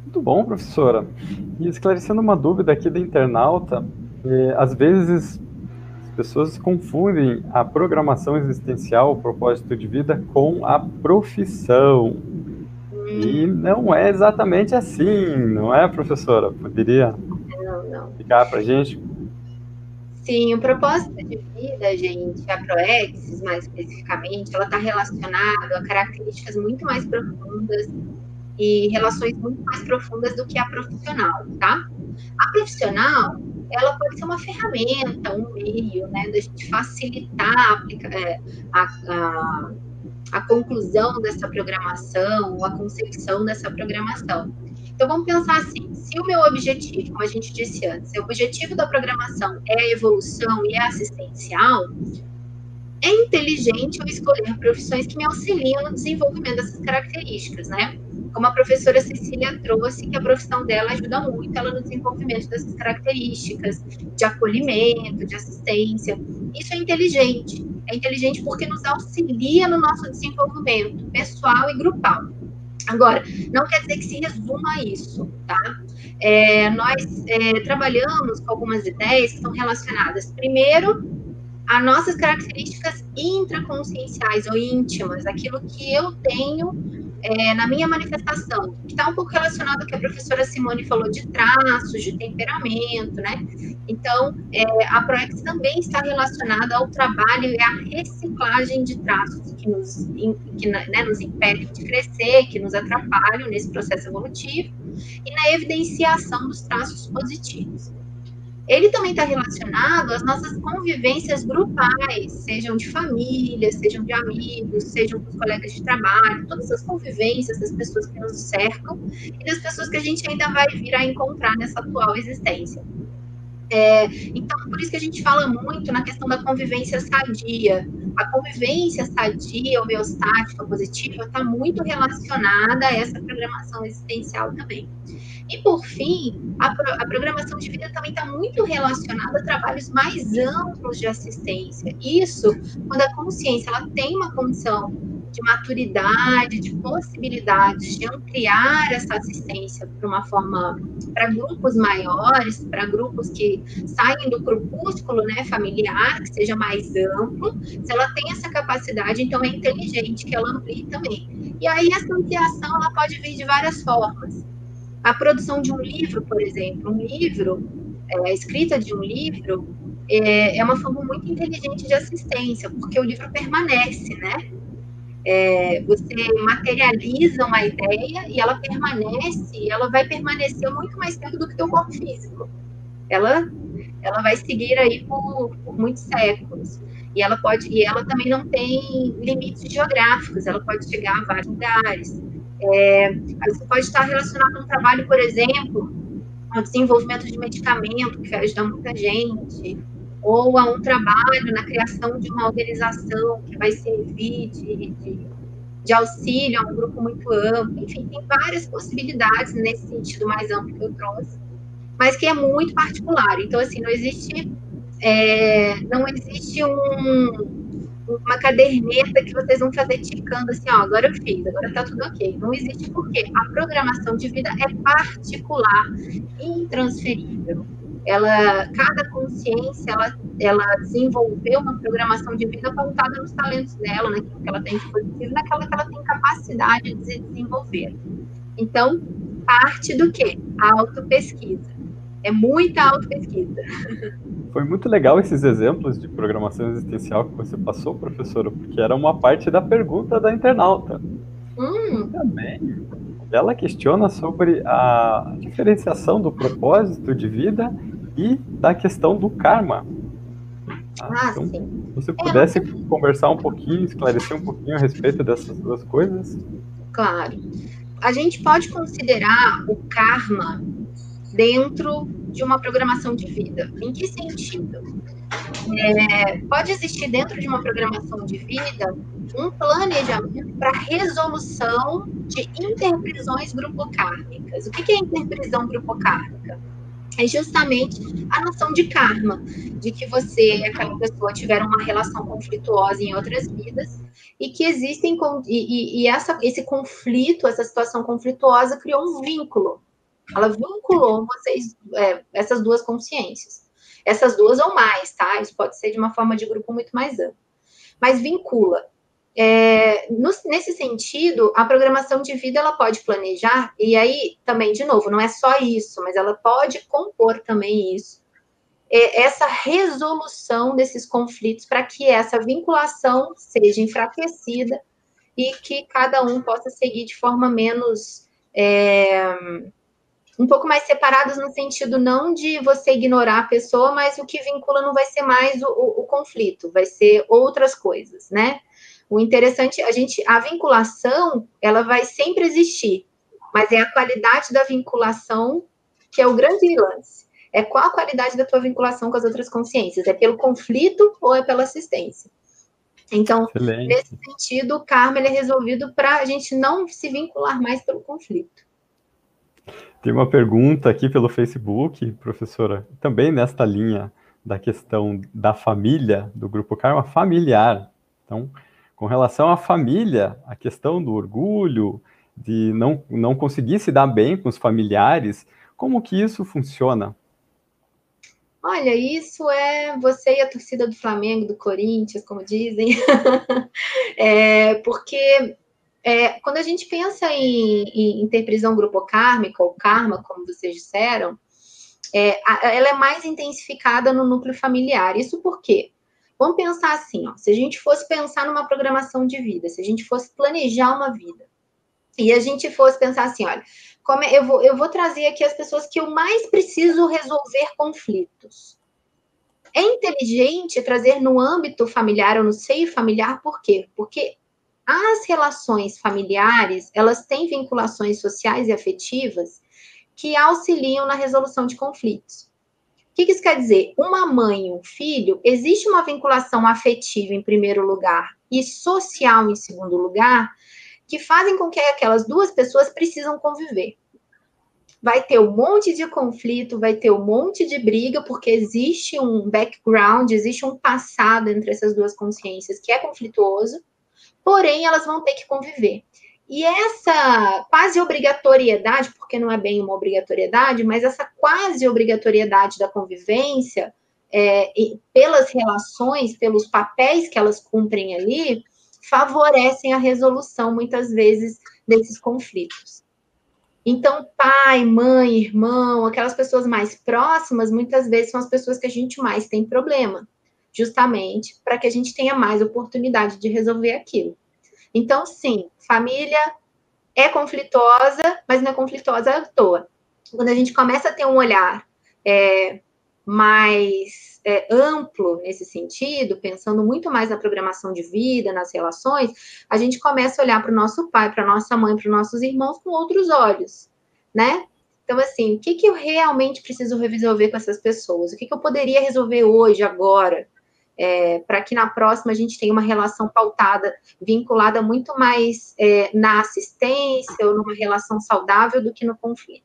Muito bom, professora. E esclarecendo uma dúvida aqui da internauta, é, às vezes as pessoas confundem a programação existencial, o propósito de vida, com a profissão. E não é exatamente assim, não é, professora? Poderia não, não. explicar para a gente? Sim, o propósito de vida, gente, a Proexis, mais especificamente, ela está relacionada a características muito mais profundas e relações muito mais profundas do que a profissional, tá? A profissional, ela pode ser uma ferramenta, um meio, né, da gente facilitar a, é, a, a a conclusão dessa programação, a concepção dessa programação. Então vamos pensar assim: se o meu objetivo, como a gente disse antes, o objetivo da programação é a evolução e é assistencial, é inteligente eu escolher profissões que me auxiliam no desenvolvimento dessas características, né? Como a professora Cecília trouxe, que a profissão dela ajuda muito ela no desenvolvimento dessas características de acolhimento, de assistência. Isso é inteligente É inteligente porque nos auxilia no nosso desenvolvimento pessoal e grupal. Agora, não quer dizer que se resuma a isso, tá? É, nós é, trabalhamos com algumas ideias que estão relacionadas, primeiro, a nossas características intraconscienciais ou íntimas, aquilo que eu tenho é, na minha manifestação, que está um pouco relacionado ao que a professora Simone falou de traços, de temperamento, né? Então, é, a ProEx também está relacionada ao trabalho e à reciclagem de traços que nos, que, né, nos impedem de crescer, que nos atrapalham nesse processo evolutivo, e na evidenciação dos traços positivos ele também está relacionado às nossas convivências grupais, sejam de família, sejam de amigos, sejam com os colegas de trabalho, todas as convivências das pessoas que nos cercam e das pessoas que a gente ainda vai vir a encontrar nessa atual existência. É, então, por isso que a gente fala muito na questão da convivência sadia. A convivência sadia, homeostática, positiva, está muito relacionada a essa programação existencial também. E, por fim, a, pro, a programação de vida também está muito relacionada a trabalhos mais amplos de assistência. Isso, quando a consciência ela tem uma condição de maturidade, de possibilidades de ampliar essa assistência para uma forma para grupos maiores, para grupos que saem do crepúsculo né, familiar, que seja mais amplo, se ela tem essa capacidade, então é inteligente que ela amplie também. E aí essa ampliação ela pode vir de várias formas. A produção de um livro, por exemplo, um livro, é, a escrita de um livro é, é uma forma muito inteligente de assistência, porque o livro permanece, né? É, você materializa uma ideia e ela permanece, e ela vai permanecer muito mais tempo do que o corpo físico. Ela, ela vai seguir aí por, por muitos séculos. E ela pode, e ela também não tem limites geográficos, ela pode chegar a vários lugares. É, pode estar relacionado a um trabalho, por exemplo, ao desenvolvimento de medicamento, que vai ajudar muita gente, ou a um trabalho na criação de uma organização que vai servir de, de, de auxílio a um grupo muito amplo. Enfim, tem várias possibilidades nesse sentido mais amplo que eu trouxe, mas que é muito particular. Então, assim, não existe, é, não existe um, uma caderneta que vocês vão fazer ticando assim, ó, agora eu fiz, agora tá tudo ok. Não existe porque a programação de vida é particular, intransferível. Ela, cada consciência, ela, ela desenvolveu uma programação de vida pautada nos talentos dela, naquilo que ela tem positivo, naquela que ela tem capacidade de desenvolver. Então, parte do quê? A autopesquisa. É muita autopesquisa. Foi muito legal esses exemplos de programação existencial que você passou, professora, porque era uma parte da pergunta da internauta. Hum. Também. Ela questiona sobre a diferenciação do propósito de vida e da questão do karma. Ah, ah então, sim. Se você pudesse é, conversar um pouquinho, esclarecer um pouquinho a respeito dessas duas coisas. Claro. A gente pode considerar o karma dentro de uma programação de vida. Em que sentido? É, pode existir dentro de uma programação de vida um planejamento para resolução de interprisões grupocármicas. O que é interprisão grupocármica? É justamente a noção de karma, de que você e aquela pessoa tiveram uma relação conflituosa em outras vidas e que existem e, e, e essa, esse conflito, essa situação conflituosa criou um vínculo ela vinculou vocês, é, essas duas consciências. Essas duas ou mais, tá? Isso pode ser de uma forma de grupo muito mais ampla. Mas vincula. É, no, nesse sentido, a programação de vida ela pode planejar, e aí também, de novo, não é só isso, mas ela pode compor também isso. É, essa resolução desses conflitos para que essa vinculação seja enfraquecida e que cada um possa seguir de forma menos é, um pouco mais separados no sentido não de você ignorar a pessoa, mas o que vincula não vai ser mais o, o, o conflito, vai ser outras coisas, né? O interessante, a gente, a vinculação, ela vai sempre existir, mas é a qualidade da vinculação que é o grande lance. É qual a qualidade da tua vinculação com as outras consciências? É pelo conflito ou é pela assistência? Então, Excelente. nesse sentido, o karma é resolvido para a gente não se vincular mais pelo conflito. Tem uma pergunta aqui pelo Facebook, professora, também nesta linha da questão da família, do grupo Karma familiar. Então, com relação à família, a questão do orgulho, de não, não conseguir se dar bem com os familiares, como que isso funciona? Olha, isso é você e a torcida do Flamengo, do Corinthians, como dizem, é, porque é, quando a gente pensa em, em interprisão grupo kármica, ou karma, como vocês disseram, é, ela é mais intensificada no núcleo familiar. Isso por quê? Vamos pensar assim, ó, se a gente fosse pensar numa programação de vida, se a gente fosse planejar uma vida, e a gente fosse pensar assim, olha, como é, eu, vou, eu vou trazer aqui as pessoas que eu mais preciso resolver conflitos. É inteligente trazer no âmbito familiar ou no seio familiar, por quê? Porque as relações familiares, elas têm vinculações sociais e afetivas que auxiliam na resolução de conflitos. O que isso quer dizer? Uma mãe e um filho, existe uma vinculação afetiva em primeiro lugar e social em segundo lugar, que fazem com que aquelas duas pessoas precisam conviver. Vai ter um monte de conflito, vai ter um monte de briga, porque existe um background, existe um passado entre essas duas consciências que é conflituoso, porém elas vão ter que conviver. E essa quase obrigatoriedade, porque não é bem uma obrigatoriedade, mas essa quase obrigatoriedade da convivência, é, pelas relações, pelos papéis que elas cumprem ali, favorecem a resolução, muitas vezes, desses conflitos. Então, pai, mãe, irmão, aquelas pessoas mais próximas, muitas vezes são as pessoas que a gente mais tem problema, justamente para que a gente tenha mais oportunidade de resolver aquilo. Então, sim, família é conflitosa, mas não é conflitosa à toa. Quando a gente começa a ter um olhar é, mais é, amplo nesse sentido, pensando muito mais na programação de vida, nas relações, a gente começa a olhar para o nosso pai, para nossa mãe, para os nossos irmãos com outros olhos, né? Então, assim, o que, que eu realmente preciso resolver com essas pessoas? O que, que eu poderia resolver hoje, agora? É, para que na próxima a gente tenha uma relação pautada, vinculada muito mais é, na assistência ou numa relação saudável do que no conflito.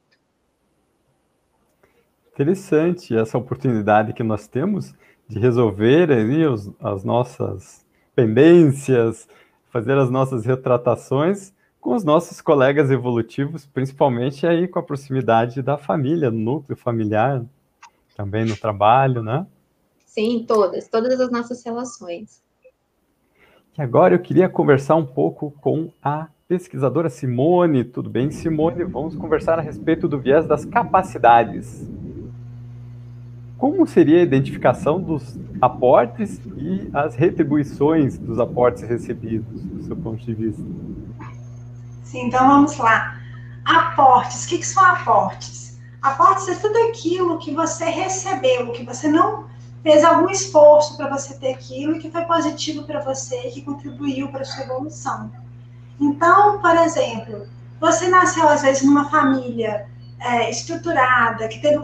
Interessante essa oportunidade que nós temos de resolver ali os, as nossas pendências, fazer as nossas retratações com os nossos colegas evolutivos, principalmente aí com a proximidade da família, núcleo familiar, também no trabalho, né? Sim, todas, todas as nossas relações. E agora eu queria conversar um pouco com a pesquisadora Simone. Tudo bem, Simone? Vamos conversar a respeito do viés das capacidades. Como seria a identificação dos aportes e as retribuições dos aportes recebidos, do seu ponto de vista? Sim, então vamos lá. Aportes, o que, que são aportes? Aportes é tudo aquilo que você recebeu, que você não fez algum esforço para você ter aquilo e que foi positivo para você, que contribuiu para sua evolução. Então, por exemplo, você nasceu às vezes numa família é, estruturada, que teve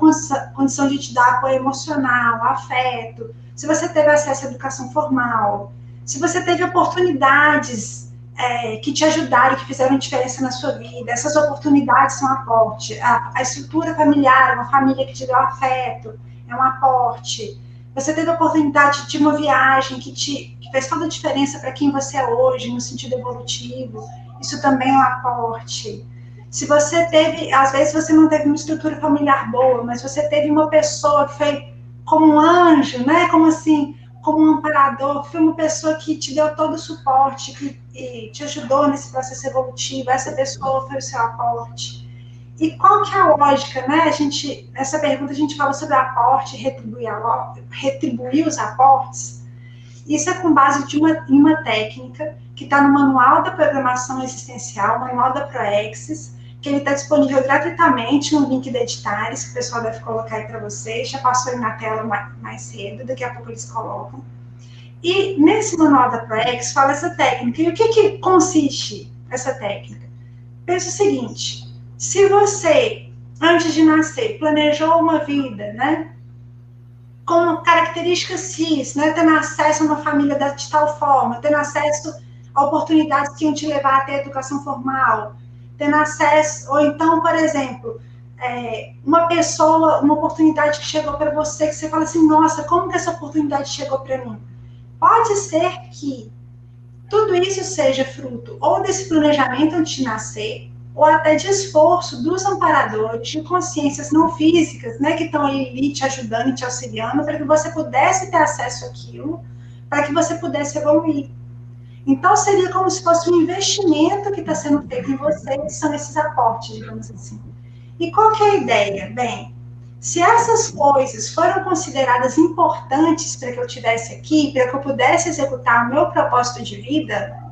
condição de te dar apoio emocional, afeto, se você teve acesso à educação formal, se você teve oportunidades é, que te ajudaram, que fizeram diferença na sua vida, essas oportunidades são aporte. A, a estrutura familiar, uma família que te deu afeto, é um aporte. Você teve a oportunidade de uma viagem que, te, que fez toda a diferença para quem você é hoje, no sentido evolutivo, isso também é um aporte. Se você teve, às vezes você não teve uma estrutura familiar boa, mas você teve uma pessoa que foi como um anjo, né? Como assim, como um amparador, foi uma pessoa que te deu todo o suporte, que te ajudou nesse processo evolutivo. Essa pessoa foi o seu aporte. E qual que é a lógica, né? A gente, nessa pergunta a gente fala sobre aporte, retribuir, retribuir os aportes. Isso é com base de uma, em uma técnica que está no Manual da Programação Existencial, Manual da ProExis, que ele está disponível gratuitamente no link da Editares, que o pessoal deve colocar aí para vocês. Já passou aí na tela mais cedo, daqui a pouco eles colocam. E nesse manual da ProEx fala essa técnica. E o que, que consiste essa técnica? Pensa o seguinte: se você, antes de nascer, planejou uma vida, né? Com características cis, né? Tendo acesso a uma família de tal forma, tendo acesso a oportunidades que iam te levar até a educação formal, tendo acesso, ou então, por exemplo, é, uma pessoa, uma oportunidade que chegou para você, que você fala assim, nossa, como que essa oportunidade chegou para mim? Pode ser que tudo isso seja fruto ou desse planejamento antes de nascer, ou até de esforço dos amparadores, de consciências não físicas, né, que estão ali te ajudando e te auxiliando, para que você pudesse ter acesso àquilo, para que você pudesse evoluir. Então, seria como se fosse um investimento que está sendo feito em você, que são esses aportes, digamos assim. E qual que é a ideia? Bem, se essas coisas foram consideradas importantes para que eu tivesse aqui, para que eu pudesse executar o meu propósito de vida,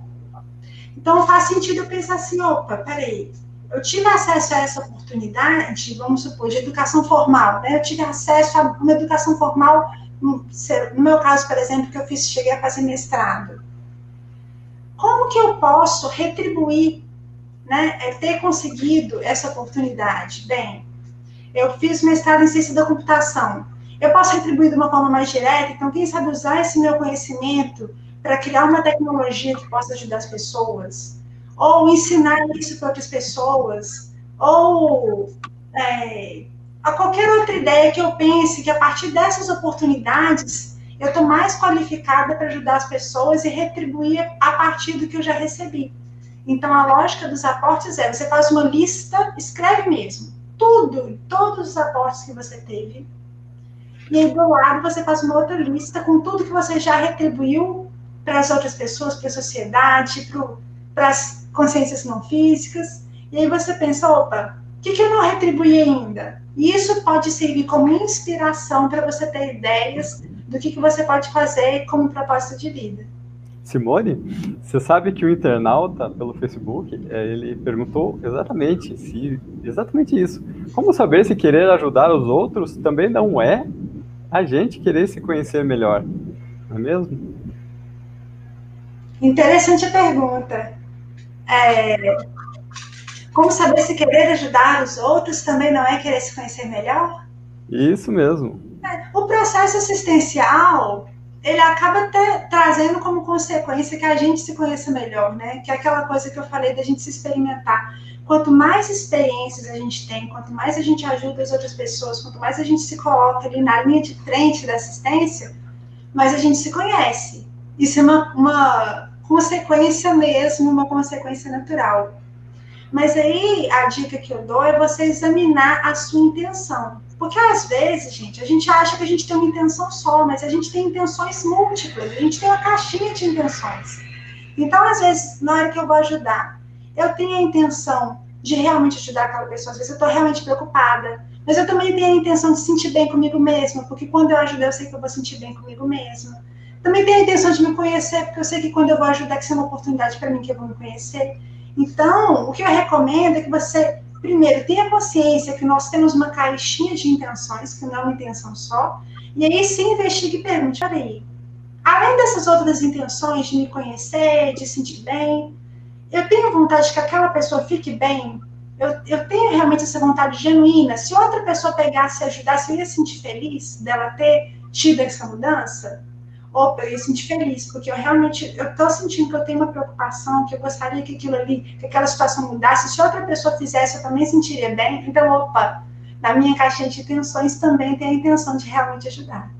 então faz sentido eu pensar assim, opa, peraí, eu tive acesso a essa oportunidade, vamos supor, de educação formal, né? Eu tive acesso a uma educação formal, no meu caso, por exemplo, que eu fiz, cheguei a fazer mestrado. Como que eu posso retribuir, né, é ter conseguido essa oportunidade? Bem, eu fiz mestrado em ciência da computação. Eu posso retribuir de uma forma mais direta, então, quem sabe usar esse meu conhecimento para criar uma tecnologia que possa ajudar as pessoas, ou ensinar isso para outras pessoas, ou é, a qualquer outra ideia que eu pense que a partir dessas oportunidades eu estou mais qualificada para ajudar as pessoas e retribuir a partir do que eu já recebi. Então, a lógica dos aportes é: você faz uma lista, escreve mesmo, tudo, todos os aportes que você teve, e aí do lado você faz uma outra lista com tudo que você já retribuiu para as outras pessoas, para a sociedade, para as consciências não físicas, e aí você pensa: opa, o que, que eu não retribuí ainda? E isso pode servir como inspiração para você ter ideias do que, que você pode fazer como propósito de vida. Simone, você sabe que o internauta pelo Facebook, é, ele perguntou exatamente se exatamente isso. Como saber se querer ajudar os outros também não é a gente querer se conhecer melhor, não é mesmo? Interessante a pergunta. É, como saber se querer ajudar os outros também não é querer se conhecer melhor? Isso mesmo. É, o processo assistencial, ele acaba ter, trazendo como consequência que a gente se conheça melhor, né? Que é aquela coisa que eu falei da gente se experimentar. Quanto mais experiências a gente tem, quanto mais a gente ajuda as outras pessoas, quanto mais a gente se coloca ali na linha de frente da assistência, mais a gente se conhece. Isso é uma, uma consequência mesmo, uma consequência natural. Mas aí a dica que eu dou é você examinar a sua intenção. Porque às vezes, gente, a gente acha que a gente tem uma intenção só, mas a gente tem intenções múltiplas, a gente tem uma caixinha de intenções. Então, às vezes, na hora que eu vou ajudar, eu tenho a intenção de realmente ajudar aquela pessoa, às vezes eu estou realmente preocupada, mas eu também tenho a intenção de sentir bem comigo mesma, porque quando eu ajudo, eu sei que eu vou sentir bem comigo mesma. Também tenho a intenção de me conhecer, porque eu sei que quando eu vou ajudar, que isso é uma oportunidade para mim que eu vou me conhecer. Então, o que eu recomendo é que você primeiro, tenha consciência que nós temos uma caixinha de intenções, que não é uma intenção só, e aí sim investigue e pergunte, peraí, além dessas outras intenções de me conhecer, de sentir bem, eu tenho vontade que aquela pessoa fique bem, eu, eu tenho realmente essa vontade genuína, se outra pessoa pegasse e ajudasse, eu ia sentir feliz dela ter tido essa mudança? Opa, eu ia sentir feliz, porque eu realmente, eu tô sentindo que eu tenho uma preocupação, que eu gostaria que aquilo ali, que aquela situação mudasse, se outra pessoa fizesse, eu também sentiria bem, então, opa, na minha caixinha de intenções também tem a intenção de realmente ajudar.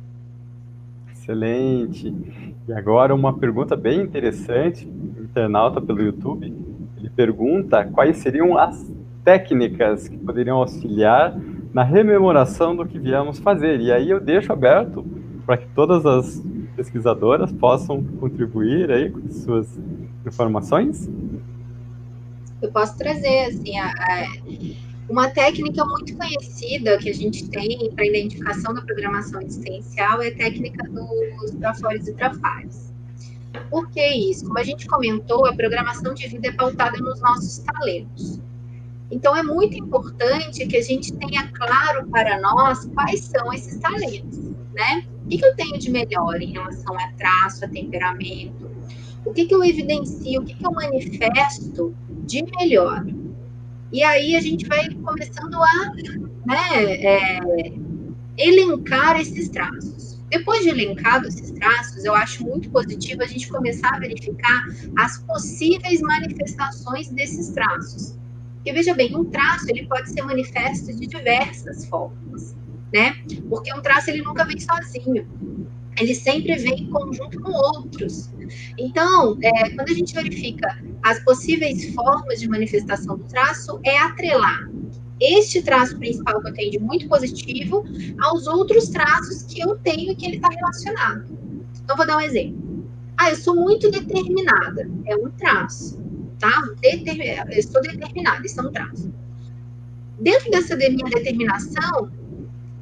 Excelente. E agora uma pergunta bem interessante, internauta pelo YouTube, ele pergunta quais seriam as técnicas que poderiam auxiliar na rememoração do que viemos fazer. E aí eu deixo aberto para que todas as pesquisadoras possam contribuir aí com suas informações? Eu posso trazer, assim, a, a, uma técnica muito conhecida que a gente tem para identificação da programação existencial é a técnica dos trafores e trafares. Por que isso? Como a gente comentou, a programação de vida é pautada nos nossos talentos. Então, é muito importante que a gente tenha claro para nós quais são esses talentos, né? O que, que eu tenho de melhor em relação a traço, a temperamento? O que, que eu evidencio, o que, que eu manifesto de melhor? E aí a gente vai começando a né, é, elencar esses traços. Depois de elencado esses traços, eu acho muito positivo a gente começar a verificar as possíveis manifestações desses traços. Porque veja bem, um traço ele pode ser manifesto de diversas formas, né? Porque um traço ele nunca vem sozinho ele sempre vem em conjunto com outros. Então, é, quando a gente verifica as possíveis formas de manifestação do traço, é atrelar este traço principal que eu tenho de muito positivo aos outros traços que eu tenho e que ele está relacionado. Então, vou dar um exemplo. Ah, eu sou muito determinada. É um traço, tá? Determin... Eu sou determinada, isso é um traço. Dentro dessa minha determinação,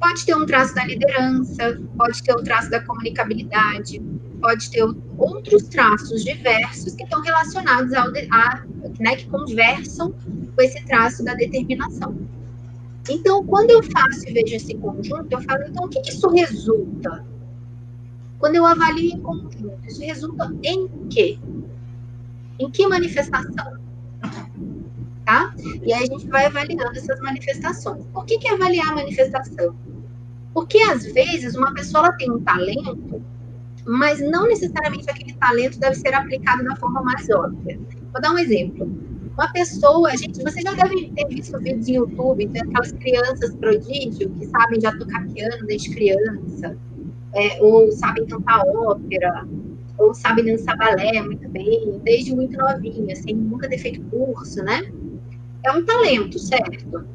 Pode ter um traço da liderança, pode ter o traço da comunicabilidade, pode ter outros traços diversos que estão relacionados ao a, né, que conversam com esse traço da determinação. Então, quando eu faço e vejo esse conjunto, eu falo, então, o que isso resulta? Quando eu avalio em conjunto, isso resulta em quê? Em que manifestação? Tá? E aí a gente vai avaliando essas manifestações. Por que, que avaliar a manifestação? Porque às vezes uma pessoa tem um talento, mas não necessariamente aquele talento deve ser aplicado da forma mais óbvia. Vou dar um exemplo. Uma pessoa, gente, você já deve ter visto vídeos em YouTube, tem aquelas crianças prodígio que sabem já tocar piano desde criança, é, ou sabem cantar ópera, ou sabem dançar balé muito bem, desde muito novinha, sem nunca ter feito curso, né? É um talento, certo?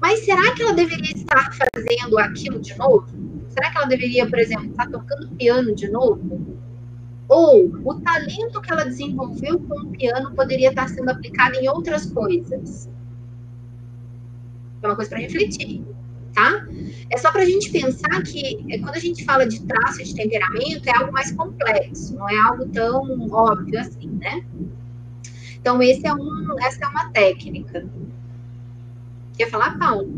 Mas será que ela deveria estar fazendo aquilo de novo? Será que ela deveria, por exemplo, estar tocando piano de novo? Ou o talento que ela desenvolveu com o piano poderia estar sendo aplicado em outras coisas? É uma coisa para refletir, tá? É só para a gente pensar que é, quando a gente fala de traço de temperamento, é algo mais complexo, não é algo tão óbvio assim, né? Então, esse é um, essa é uma técnica. Quer falar, Paulo?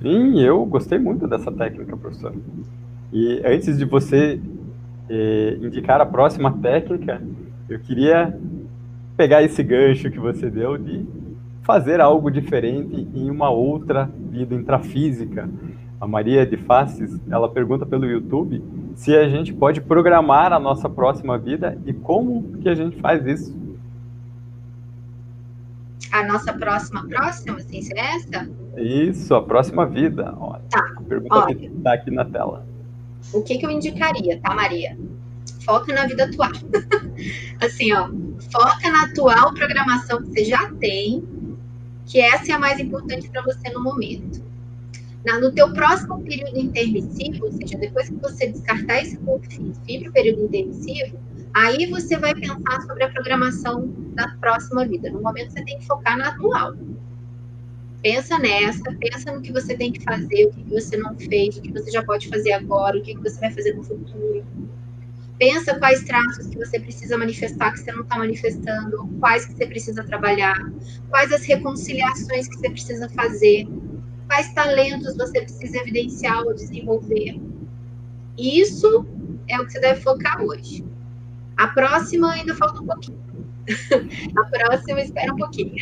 Sim, eu gostei muito dessa técnica, professor. E antes de você eh, indicar a próxima técnica, eu queria pegar esse gancho que você deu de fazer algo diferente em uma outra vida intrafísica. A Maria de Faces, ela pergunta pelo YouTube se a gente pode programar a nossa próxima vida e como que a gente faz isso a nossa próxima próxima, sem ser essa? Isso, a próxima vida. Olha, tá. A pergunta Olha, que está aqui na tela. O que, que eu indicaria, tá, Maria? Foca na vida atual. assim, ó, foca na atual programação que você já tem, que essa é a mais importante para você no momento. Na, no teu próximo período intermissivo, ou seja, depois que você descartar esse corpo fibra período intermissivo, Aí você vai pensar sobre a programação da próxima vida. No momento você tem que focar na atual. Pensa nessa, pensa no que você tem que fazer, o que você não fez, o que você já pode fazer agora, o que você vai fazer no futuro. Pensa quais traços que você precisa manifestar que você não está manifestando, quais que você precisa trabalhar, quais as reconciliações que você precisa fazer, quais talentos você precisa evidenciar ou desenvolver. Isso é o que você deve focar hoje. A próxima ainda falta um pouquinho. a próxima espera um pouquinho.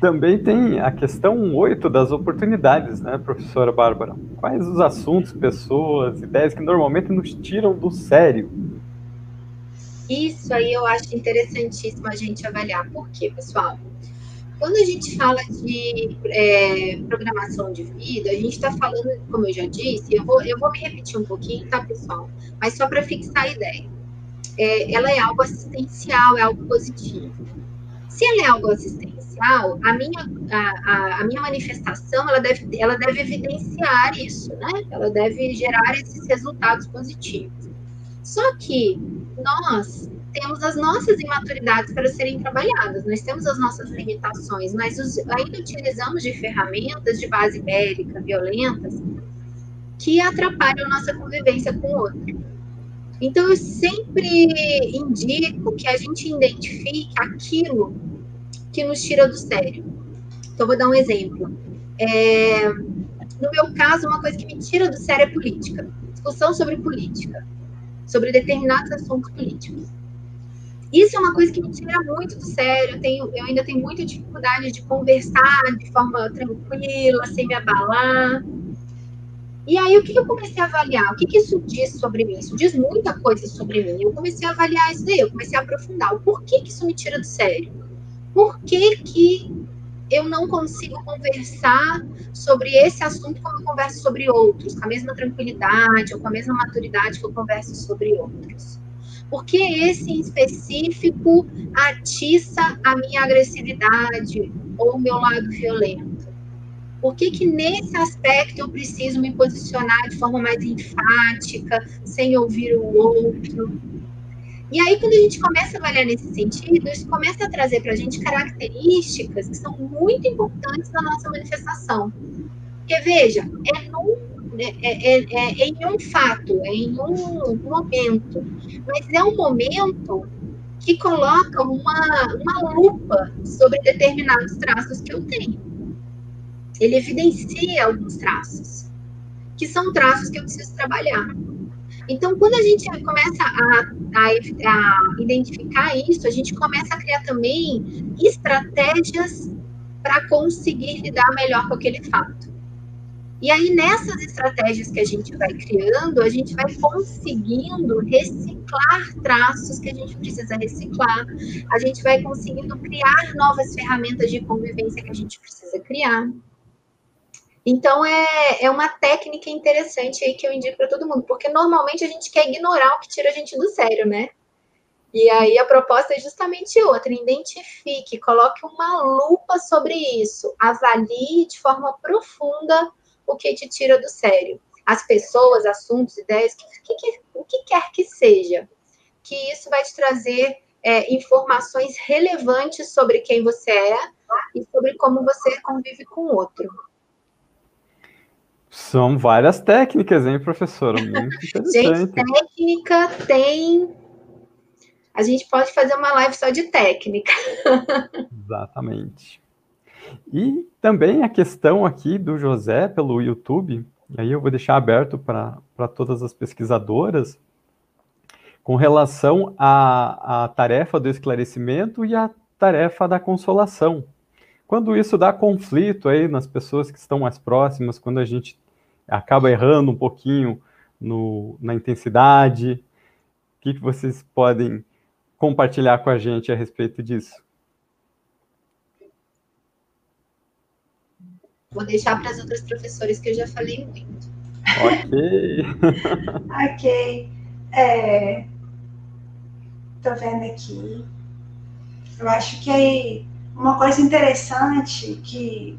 Também tem a questão 8 das oportunidades, né, professora Bárbara? Quais os assuntos, pessoas, ideias que normalmente nos tiram do sério? Isso aí eu acho interessantíssimo a gente avaliar. Por quê, pessoal? Quando a gente fala de é, programação de vida, a gente está falando, como eu já disse, eu vou, eu vou me repetir um pouquinho, tá, pessoal? Mas só para fixar a ideia é, ela é algo assistencial, é algo positivo. Se ela é algo assistencial, a minha, a, a, a, minha manifestação ela deve, ela deve evidenciar isso, né? Ela deve gerar esses resultados positivos. Só que nós temos as nossas imaturidades para serem trabalhadas, nós temos as nossas limitações, nós ainda utilizamos de ferramentas de base bélica, violentas, que atrapalham nossa convivência com o outro. Então, eu sempre indico que a gente identifique aquilo que nos tira do sério. Então, vou dar um exemplo. É, no meu caso, uma coisa que me tira do sério é política. Discussão sobre política, sobre determinados assuntos políticos. Isso é uma coisa que me tira muito do sério. Eu, tenho, eu ainda tenho muita dificuldade de conversar de forma tranquila, sem me abalar. E aí, o que eu comecei a avaliar? O que, que isso diz sobre mim? Isso diz muita coisa sobre mim. Eu comecei a avaliar isso daí, eu comecei a aprofundar. O porquê que isso me tira do sério? Por que, que eu não consigo conversar sobre esse assunto como eu converso sobre outros, com a mesma tranquilidade ou com a mesma maturidade que eu converso sobre outros? Porque esse em específico atiça a minha agressividade ou o meu lado violento? Por que, que nesse aspecto eu preciso me posicionar de forma mais enfática, sem ouvir o outro? E aí, quando a gente começa a avaliar nesse sentido, isso começa a trazer para a gente características que são muito importantes na nossa manifestação. Porque, veja, é, num, é, é, é, é em um fato, é em um momento, mas é um momento que coloca uma, uma lupa sobre determinados traços que eu tenho. Ele evidencia alguns traços, que são traços que eu preciso trabalhar. Então, quando a gente começa a, a, a, identificar isso, a gente começa a criar também estratégias para conseguir lidar melhor com aquele fato. E aí, nessas estratégias que a gente vai criando, a gente vai conseguindo reciclar traços que a gente precisa reciclar, a gente vai conseguindo criar novas ferramentas de convivência que a gente precisa criar. Então, é, é uma técnica interessante aí que eu indico para todo mundo, porque normalmente a gente quer ignorar o que tira a gente do sério, né? E aí a proposta é justamente outra: identifique, coloque uma lupa sobre isso, avalie de forma profunda o que te tira do sério. As pessoas, assuntos, ideias, que, que, o que quer que seja. Que isso vai te trazer é, informações relevantes sobre quem você é e sobre como você convive com o outro. São várias técnicas, hein, professora? Muito interessante. Gente, técnica tem. A gente pode fazer uma live só de técnica. Exatamente. E também a questão aqui do José pelo YouTube, e aí eu vou deixar aberto para todas as pesquisadoras, com relação à, à tarefa do esclarecimento e à tarefa da consolação. Quando isso dá conflito aí nas pessoas que estão mais próximas, quando a gente acaba errando um pouquinho no, na intensidade? O que, que vocês podem compartilhar com a gente a respeito disso? Vou deixar para as outras professoras que eu já falei muito. Ok. ok. É, tô vendo aqui. Eu acho que uma coisa interessante que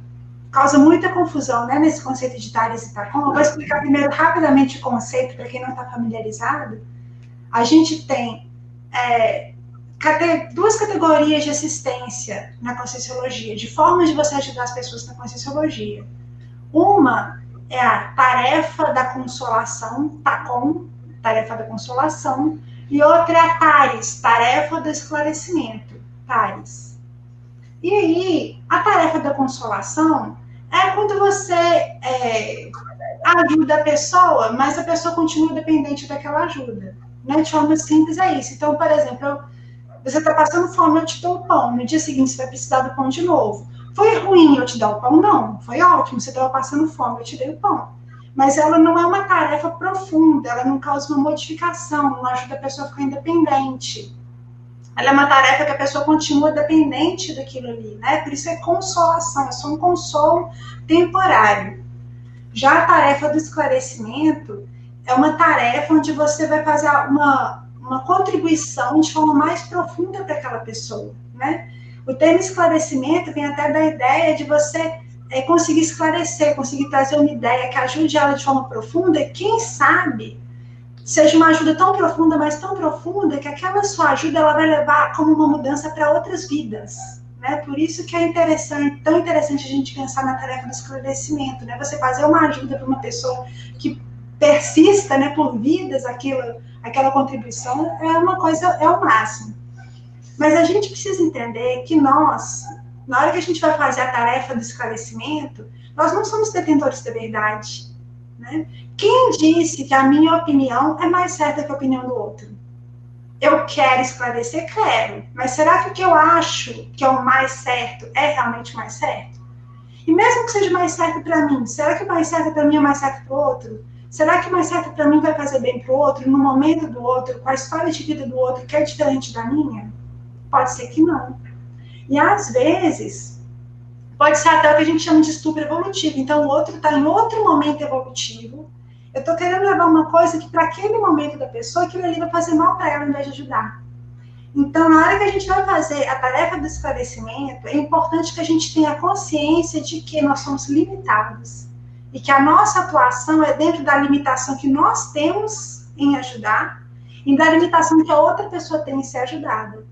causa muita confusão né, nesse conceito de Tales e Tacon. Eu vou explicar primeiro rapidamente o conceito, para quem não está familiarizado. A gente tem é, duas categorias de assistência na Conscienciologia, de formas de você ajudar as pessoas na Conscienciologia. Uma é a tarefa da consolação, TACOM, tarefa da consolação, e outra é a TARES, tarefa do esclarecimento, TARES. E aí, a tarefa da consolação é quando você é, ajuda a pessoa, mas a pessoa continua dependente daquela ajuda. Né? De forma simples é isso. Então, por exemplo, eu, você está passando fome, eu te dou o pão. No dia seguinte, você vai precisar do pão de novo. Foi ruim eu te dar o pão? Não. Foi ótimo, você estava passando fome, eu te dei o pão. Mas ela não é uma tarefa profunda, ela não causa uma modificação, não ajuda a pessoa a ficar independente ela é uma tarefa que a pessoa continua dependente daquilo ali, né? Por isso é consolação, é só um consolo temporário. Já a tarefa do esclarecimento é uma tarefa onde você vai fazer uma, uma contribuição de forma mais profunda para aquela pessoa, né? O termo esclarecimento vem até da ideia de você é, conseguir esclarecer, conseguir trazer uma ideia que ajude ela de forma profunda, quem sabe seja uma ajuda tão profunda, mas tão profunda, que aquela sua ajuda ela vai levar como uma mudança para outras vidas. Né? Por isso que é interessante, tão interessante a gente pensar na tarefa do esclarecimento, né? Você fazer uma ajuda para uma pessoa que persista, né, por vidas, aquilo, aquela contribuição é uma coisa, é o máximo. Mas a gente precisa entender que nós, na hora que a gente vai fazer a tarefa do esclarecimento, nós não somos detentores da verdade. Né? Quem disse que a minha opinião é mais certa que a opinião do outro? Eu quero esclarecer, quero, mas será que o que eu acho que é o mais certo é realmente mais certo? E mesmo que seja mais certo para mim, será que o mais certo para mim é mais certo para o outro? Será que o mais certo para mim vai fazer bem para o outro, no momento do outro, com a história de vida do outro, que é diferente da minha? Pode ser que não. E às vezes, pode ser até o que a gente chama de estupro evolutivo. Então, o outro está em outro momento evolutivo. Eu estou querendo levar uma coisa que, para aquele momento da pessoa, aquilo ali vai fazer mal para ela, ao invés de ajudar. Então, na hora que a gente vai fazer a tarefa do esclarecimento, é importante que a gente tenha consciência de que nós somos limitados e que a nossa atuação é dentro da limitação que nós temos em ajudar e da limitação que a outra pessoa tem em ser ajudada.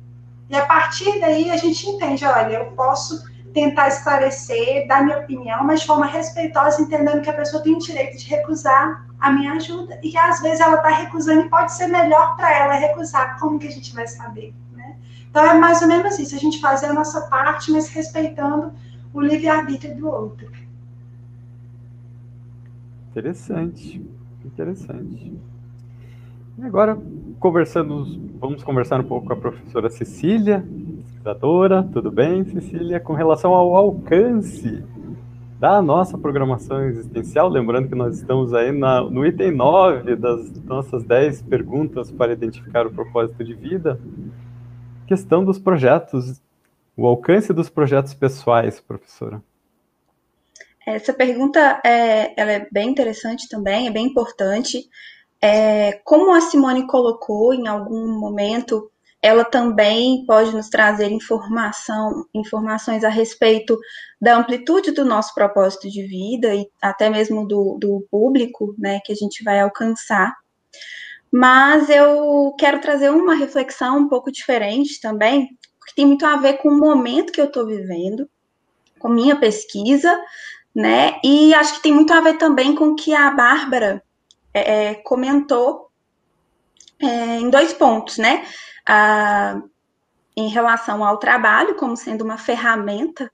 E a partir daí a gente entende, olha, eu posso tentar esclarecer, dar minha opinião, mas de forma respeitosa, entendendo que a pessoa tem o direito de recusar a minha ajuda e que às vezes ela está recusando e pode ser melhor para ela recusar. Como que a gente vai saber? Né? Então é mais ou menos isso, a gente fazer a nossa parte, mas respeitando o livre-arbítrio do outro. Interessante, interessante. E agora, conversando, vamos conversar um pouco com a professora Cecília, pesquisadora. Tudo bem, Cecília? Com relação ao alcance da nossa programação existencial, lembrando que nós estamos aí na, no item 9 das nossas 10 perguntas para identificar o propósito de vida, questão dos projetos, o alcance dos projetos pessoais, professora. Essa pergunta é, ela é bem interessante também, é bem importante. É, como a Simone colocou em algum momento, ela também pode nos trazer informação, informações a respeito da amplitude do nosso propósito de vida e até mesmo do, do público, né, que a gente vai alcançar. Mas eu quero trazer uma reflexão um pouco diferente também, porque tem muito a ver com o momento que eu estou vivendo, com minha pesquisa, né? E acho que tem muito a ver também com o que a Bárbara é, é, comentou é, em dois pontos, né? Em relação ao trabalho como sendo uma ferramenta,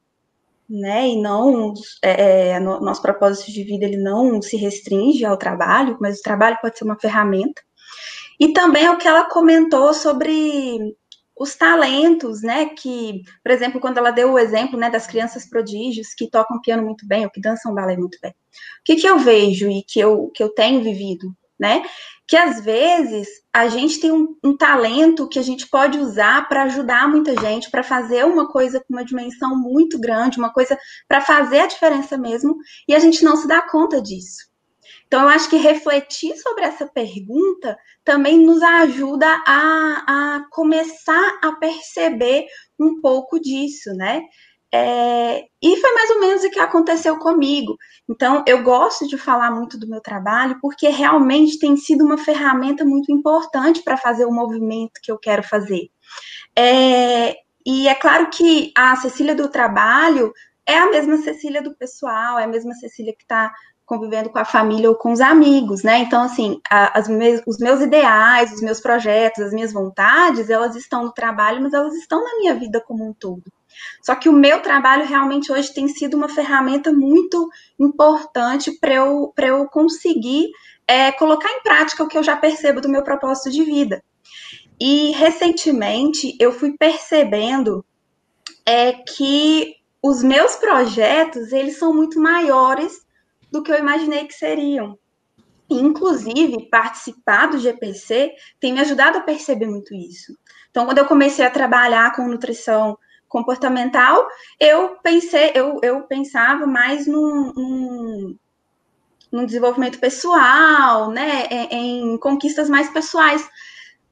né? E não é, é no, nosso propósito de vida ele não se restringe ao trabalho, mas o trabalho pode ser uma ferramenta. E também o que ela comentou sobre os talentos, né? Que, por exemplo, quando ela deu o exemplo né, das crianças prodígios que tocam piano muito bem ou que dançam balé muito bem. O que, que eu vejo e que eu, que eu tenho vivido, né? Que às vezes a gente tem um, um talento que a gente pode usar para ajudar muita gente, para fazer uma coisa com uma dimensão muito grande, uma coisa para fazer a diferença mesmo, e a gente não se dá conta disso. Então, eu acho que refletir sobre essa pergunta também nos ajuda a, a começar a perceber um pouco disso, né? É, e foi mais ou menos o que aconteceu comigo. Então, eu gosto de falar muito do meu trabalho, porque realmente tem sido uma ferramenta muito importante para fazer o movimento que eu quero fazer. É, e é claro que a Cecília do trabalho é a mesma Cecília do pessoal, é a mesma Cecília que está convivendo com a família ou com os amigos, né? Então, assim, as os meus ideais, os meus projetos, as minhas vontades, elas estão no trabalho, mas elas estão na minha vida como um todo. Só que o meu trabalho realmente hoje tem sido uma ferramenta muito importante para eu, eu conseguir é, colocar em prática o que eu já percebo do meu propósito de vida. E recentemente eu fui percebendo é, que os meus projetos eles são muito maiores do que eu imaginei que seriam. Inclusive, participar do GPC tem me ajudado a perceber muito isso. Então, quando eu comecei a trabalhar com nutrição comportamental, eu pensei, eu, eu pensava mais num, num, num desenvolvimento pessoal, né, em, em conquistas mais pessoais.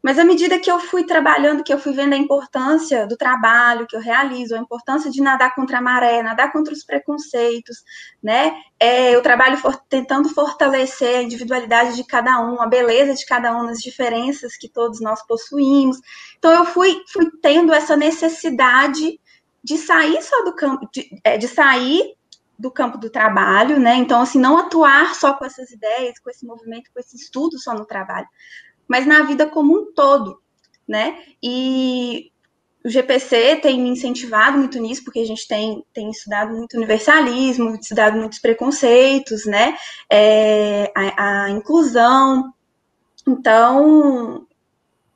Mas à medida que eu fui trabalhando, que eu fui vendo a importância do trabalho que eu realizo, a importância de nadar contra a maré, nadar contra os preconceitos, né? É, eu trabalho for, tentando fortalecer a individualidade de cada um, a beleza de cada um, as diferenças que todos nós possuímos. Então eu fui, fui tendo essa necessidade de sair só do campo, de, é, de sair do campo do trabalho, né? Então, assim, não atuar só com essas ideias, com esse movimento, com esse estudo só no trabalho, mas na vida como um todo, né? E o GPC tem me incentivado muito nisso, porque a gente tem, tem estudado muito universalismo, estudado muitos preconceitos, né? É, a, a, inclusão. Então,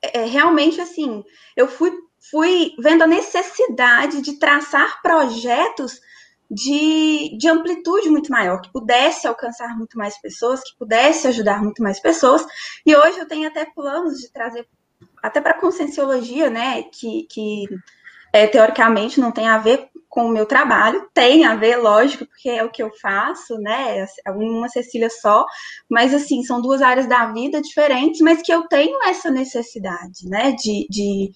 é, realmente, assim, eu fui, fui vendo a necessidade de traçar projetos de, de amplitude muito maior, que pudesse alcançar muito mais pessoas, que pudesse ajudar muito mais pessoas. E hoje eu tenho até planos de trazer, até para a conscienciologia, né, que, que é, teoricamente não tem a ver com o meu trabalho, tem a ver, lógico, porque é o que eu faço, né? Uma Cecília só, mas assim, são duas áreas da vida diferentes, mas que eu tenho essa necessidade, né? De, de,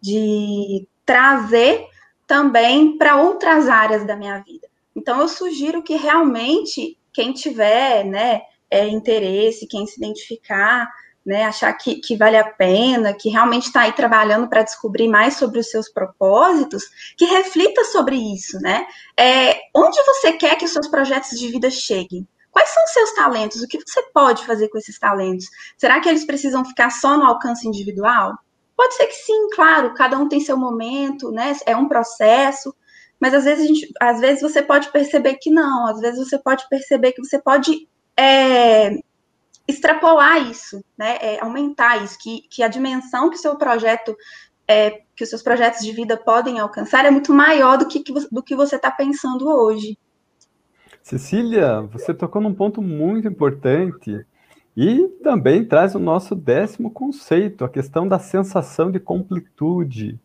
de trazer também para outras áreas da minha vida. Então, eu sugiro que realmente quem tiver, né, é, interesse, quem se identificar, né, achar que, que vale a pena, que realmente está aí trabalhando para descobrir mais sobre os seus propósitos, que reflita sobre isso, né? É, onde você quer que os seus projetos de vida cheguem? Quais são os seus talentos? O que você pode fazer com esses talentos? Será que eles precisam ficar só no alcance individual? Pode ser que sim, claro, cada um tem seu momento, né? É um processo, mas às vezes, gente, às vezes você pode perceber que não, às vezes você pode perceber que você pode é, extrapolar isso, né? É, aumentar isso, que, que a dimensão que o seu projeto, é, que os seus projetos de vida podem alcançar é muito maior do que, do que você está pensando hoje. Cecília, você tocou num ponto muito importante e também traz o nosso décimo conceito, a questão da sensação de completude.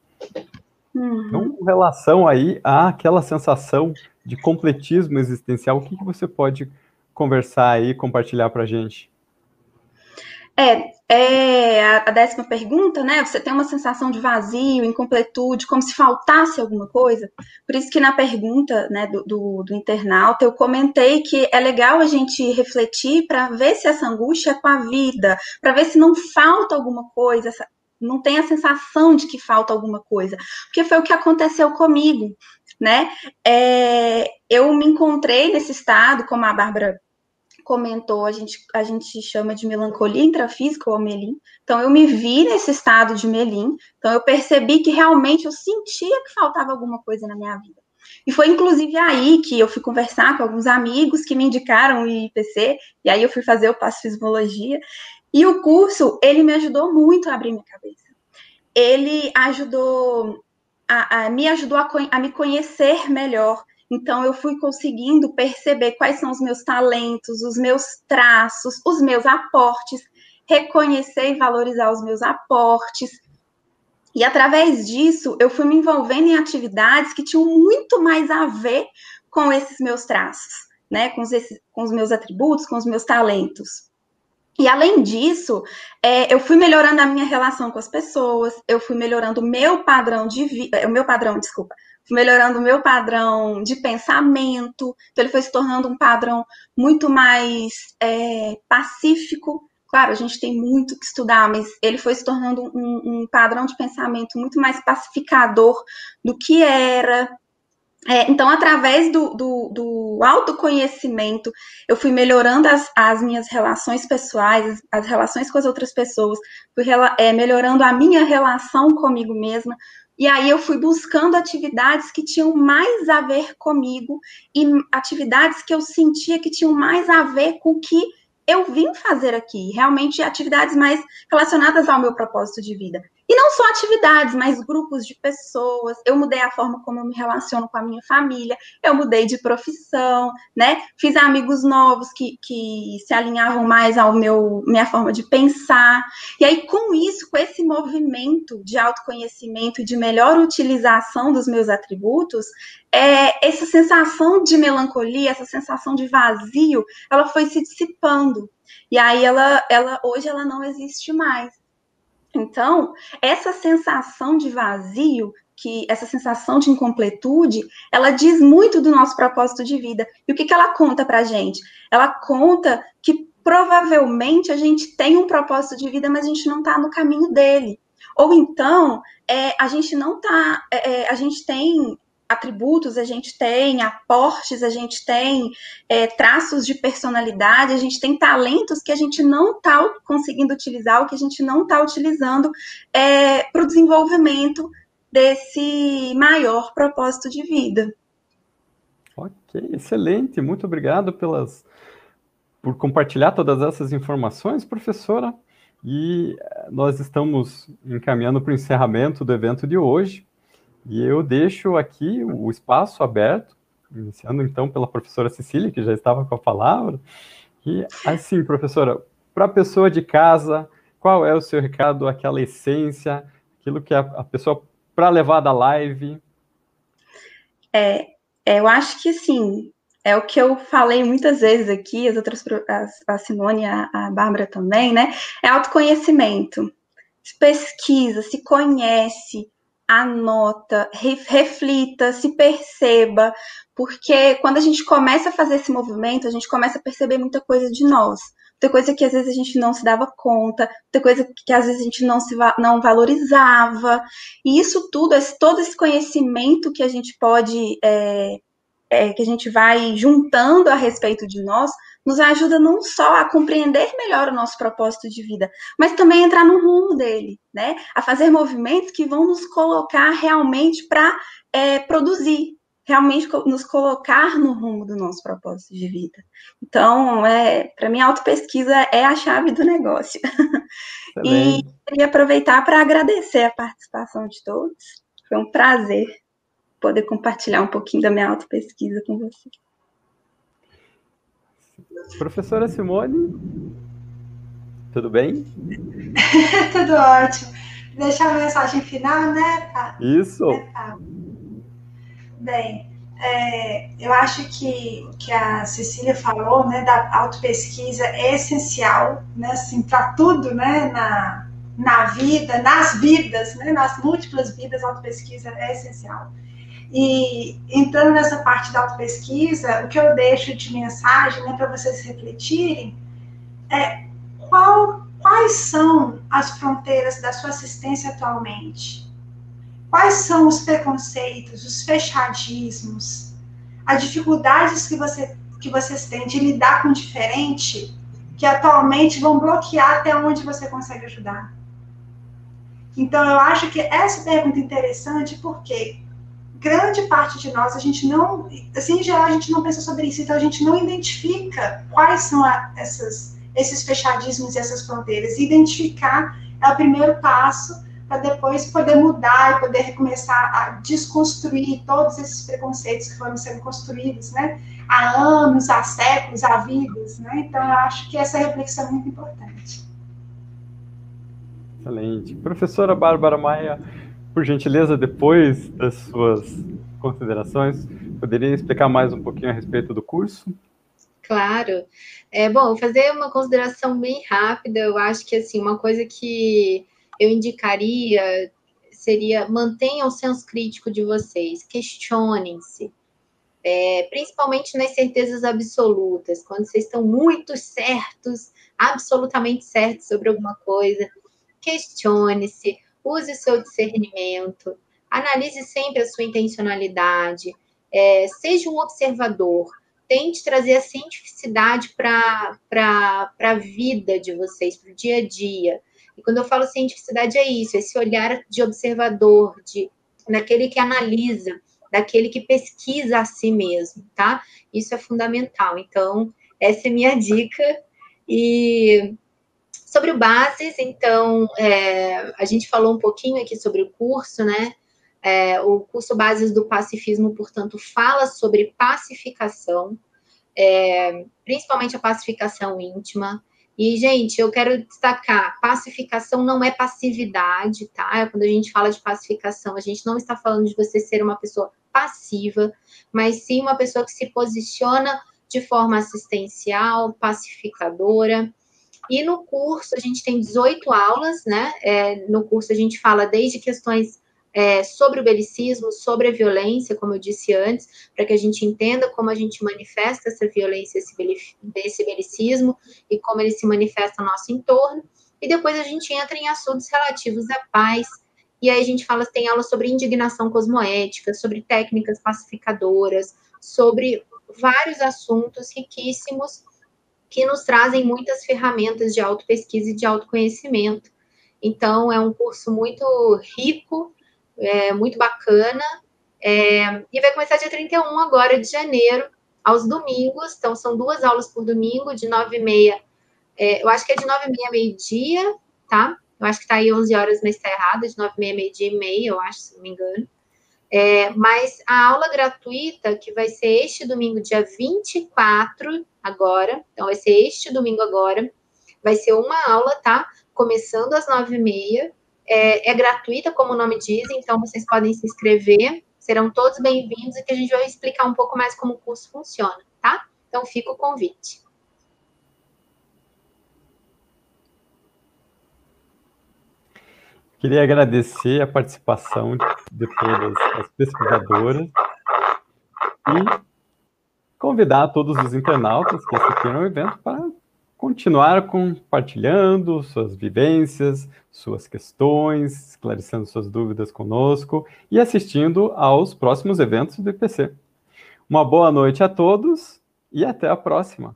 Uhum. Então, com relação aí àquela sensação de completismo existencial, o que, que você pode conversar aí, compartilhar para a gente? É, é a, a, décima pergunta, né? Você tem uma sensação de vazio, incompletude, como se faltasse alguma coisa. Por isso que na pergunta né, do, do, do internauta eu comentei que é legal a gente refletir para ver se essa angústia é com a vida, para ver se não falta alguma coisa, essa, não tem a sensação de que falta alguma coisa, porque foi o que aconteceu comigo, né? É, eu me encontrei nesse estado, como a Bárbara comentou, a gente, a gente chama de melancolia intrafísica ou melim. Então, eu me vi nesse estado de melim. Então, eu percebi que realmente eu sentia que faltava alguma coisa na minha vida. E foi inclusive aí que eu fui conversar com alguns amigos que me indicaram o IPC, e aí eu fui fazer o passo fisiologia. E o curso, ele me ajudou muito a abrir minha cabeça. Ele ajudou, a, a me ajudou a, a me conhecer melhor, então, eu fui conseguindo perceber quais são os meus talentos, os meus traços, os meus aportes, reconhecer e valorizar os meus aportes. E através disso, eu fui me envolvendo em atividades que tinham muito mais a ver com esses meus traços, né? Com os, com os meus atributos, com os meus talentos. E além disso, é, eu fui melhorando a minha relação com as pessoas, eu fui melhorando o meu padrão de vida, o meu padrão, desculpa, melhorando o meu padrão de pensamento, então ele foi se tornando um padrão muito mais é, pacífico. Claro, a gente tem muito que estudar, mas ele foi se tornando um, um padrão de pensamento muito mais pacificador do que era. É, então, através do, do, do, autoconhecimento, eu fui melhorando as, as minhas relações pessoais, as, as, relações com as outras pessoas, fui é, melhorando a minha relação comigo mesma, e aí eu fui buscando atividades que tinham mais a ver comigo e atividades que eu sentia que tinham mais a ver com o que eu vim fazer aqui, realmente atividades mais relacionadas ao meu propósito de vida. E não só atividades, mas grupos de pessoas. Eu mudei a forma como eu me relaciono com a minha família, eu mudei de profissão, né? Fiz amigos novos que, que se alinhavam mais ao meu minha forma de pensar. E aí, com isso, com esse movimento de autoconhecimento e de melhor utilização dos meus atributos, é, essa sensação de melancolia, essa sensação de vazio, ela foi se dissipando. E aí ela, ela hoje ela não existe mais. Então, essa sensação de vazio, que essa sensação de incompletude, ela diz muito do nosso propósito de vida. E o que, que ela conta para gente? Ela conta que provavelmente a gente tem um propósito de vida, mas a gente não está no caminho dele. Ou então, é, a gente não está, é, é, a gente tem atributos, a gente tem aportes, a gente tem é, traços de personalidade, a gente tem talentos que a gente não está conseguindo utilizar, ou que a gente não está utilizando é, para o desenvolvimento desse maior propósito de vida. Ok, excelente. Muito obrigado pelas por compartilhar todas essas informações, professora. E eh, nós estamos encaminhando para o encerramento do evento de hoje. E eu deixo aqui o espaço aberto, iniciando então pela professora Cecília, que já estava com a palavra. E assim, professora, para a pessoa de casa, qual é o seu recado, aquela essência, aquilo que a, a pessoa para levar da live? É, é, eu acho que assim, é o que eu falei muitas vezes aqui, as outras, a, Simone a, a Bárbara também, né? É autoconhecimento. Se pesquisa, se conhece, anota, reflita, se perceba, porque quando a gente começa a fazer esse movimento, a gente começa a perceber muita coisa de nós muita coisa que às vezes a gente não se dava conta, muita coisa que às vezes a gente não se não valorizava. E isso tudo, esse, todo esse conhecimento que a gente pode, é, é, que a gente vai juntando a respeito de nós, nos ajuda não só a compreender melhor o nosso propósito de vida, mas também a entrar no rumo dele, né? A fazer movimentos que vão nos colocar realmente para é, produzir, realmente nos colocar no rumo do nosso propósito de vida. Então, é, para mim, a autopesquisa é a chave do negócio. e queria aproveitar para agradecer a participação de todos. Foi um prazer poder compartilhar um pouquinho da minha autopesquisa com você. Professora Simone, tudo bem? tudo ótimo. Deixar a mensagem final, né? Isso. É, Bem, é, eu acho que o que a Cecília falou, né, da autopesquisa é essencial, né, assim, para tudo, né, na, na vida, nas vidas, né, nas múltiplas vidas, a autopesquisa é essencial. E entrando nessa parte da autopesquisa, o que eu deixo de mensagem, né, para vocês refletirem, é qual, quais são as fronteiras da sua assistência atualmente? Quais são os preconceitos, os fechadismos, as dificuldades que, você, que vocês têm de lidar com o diferente, que atualmente vão bloquear até onde você consegue ajudar? Então, eu acho que essa pergunta é interessante porque grande parte de nós, a gente não, assim, em geral, a gente não pensa sobre isso, então a gente não identifica quais são a, essas, esses fechadismos e essas fronteiras. Identificar é o primeiro passo para depois poder mudar e poder recomeçar a desconstruir todos esses preconceitos que foram sendo construídos, né? Há anos, há séculos, há vidas, né? Então, eu acho que essa reflexão é muito importante. Excelente. Professora Bárbara Maia, por gentileza, depois das suas considerações, poderia explicar mais um pouquinho a respeito do curso? Claro. É, bom, fazer uma consideração bem rápida, eu acho que, assim, uma coisa que eu indicaria seria mantenham o senso crítico de vocês, questionem-se, é, principalmente nas certezas absolutas, quando vocês estão muito certos, absolutamente certos sobre alguma coisa, questione-se, use seu discernimento, analise sempre a sua intencionalidade, é, seja um observador, tente trazer a cientificidade para a vida de vocês, para o dia a dia. E quando eu falo cientificidade é isso, esse olhar de observador, de daquele que analisa, daquele que pesquisa a si mesmo, tá? Isso é fundamental. Então, essa é minha dica. E sobre o Bases, então, é, a gente falou um pouquinho aqui sobre o curso, né? É, o curso Bases do Pacifismo, portanto, fala sobre pacificação, é, principalmente a pacificação íntima, e, gente, eu quero destacar: pacificação não é passividade, tá? Quando a gente fala de pacificação, a gente não está falando de você ser uma pessoa passiva, mas sim uma pessoa que se posiciona de forma assistencial, pacificadora. E no curso a gente tem 18 aulas, né? É, no curso a gente fala desde questões é, sobre o belicismo, sobre a violência, como eu disse antes, para que a gente entenda como a gente manifesta essa violência, esse, esse belicismo e como ele se manifesta no nosso entorno. E depois a gente entra em assuntos relativos à paz. E aí a gente fala, tem aula sobre indignação cosmoética, sobre técnicas pacificadoras, sobre vários assuntos riquíssimos que nos trazem muitas ferramentas de autopesquisa e de autoconhecimento. Então, é um curso muito rico é, muito bacana. É, e vai começar dia 31 agora de janeiro, aos domingos. Então, são duas aulas por domingo, de 9 e meia. É, eu acho que é de 9 e meia meio-dia, tá? Eu acho que tá aí 11 horas, mas está errado, de 9 e meia meio-dia e meia, eu acho, se não me engano. É, mas a aula gratuita, que vai ser este domingo, dia 24, agora, então vai ser este domingo agora, vai ser uma aula, tá? Começando às nove e meia, é, é gratuita, como o nome diz, então vocês podem se inscrever, serão todos bem-vindos e que a gente vai explicar um pouco mais como o curso funciona, tá? Então, fica o convite. Queria agradecer a participação de todas as pesquisadoras e convidar todos os internautas que assistiram ao evento para continuar compartilhando suas vivências, suas questões, esclarecendo suas dúvidas conosco e assistindo aos próximos eventos do IPC. Uma boa noite a todos e até a próxima.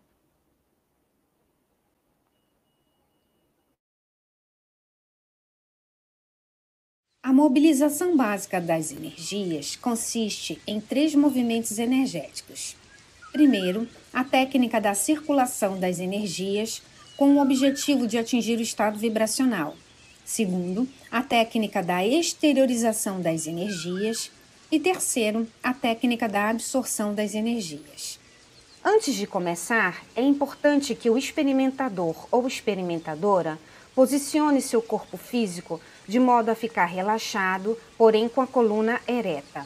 A mobilização básica das energias consiste em três movimentos energéticos. Primeiro, a técnica da circulação das energias com o objetivo de atingir o estado vibracional. Segundo, a técnica da exteriorização das energias. E terceiro, a técnica da absorção das energias. Antes de começar, é importante que o experimentador ou experimentadora posicione seu corpo físico de modo a ficar relaxado, porém com a coluna ereta.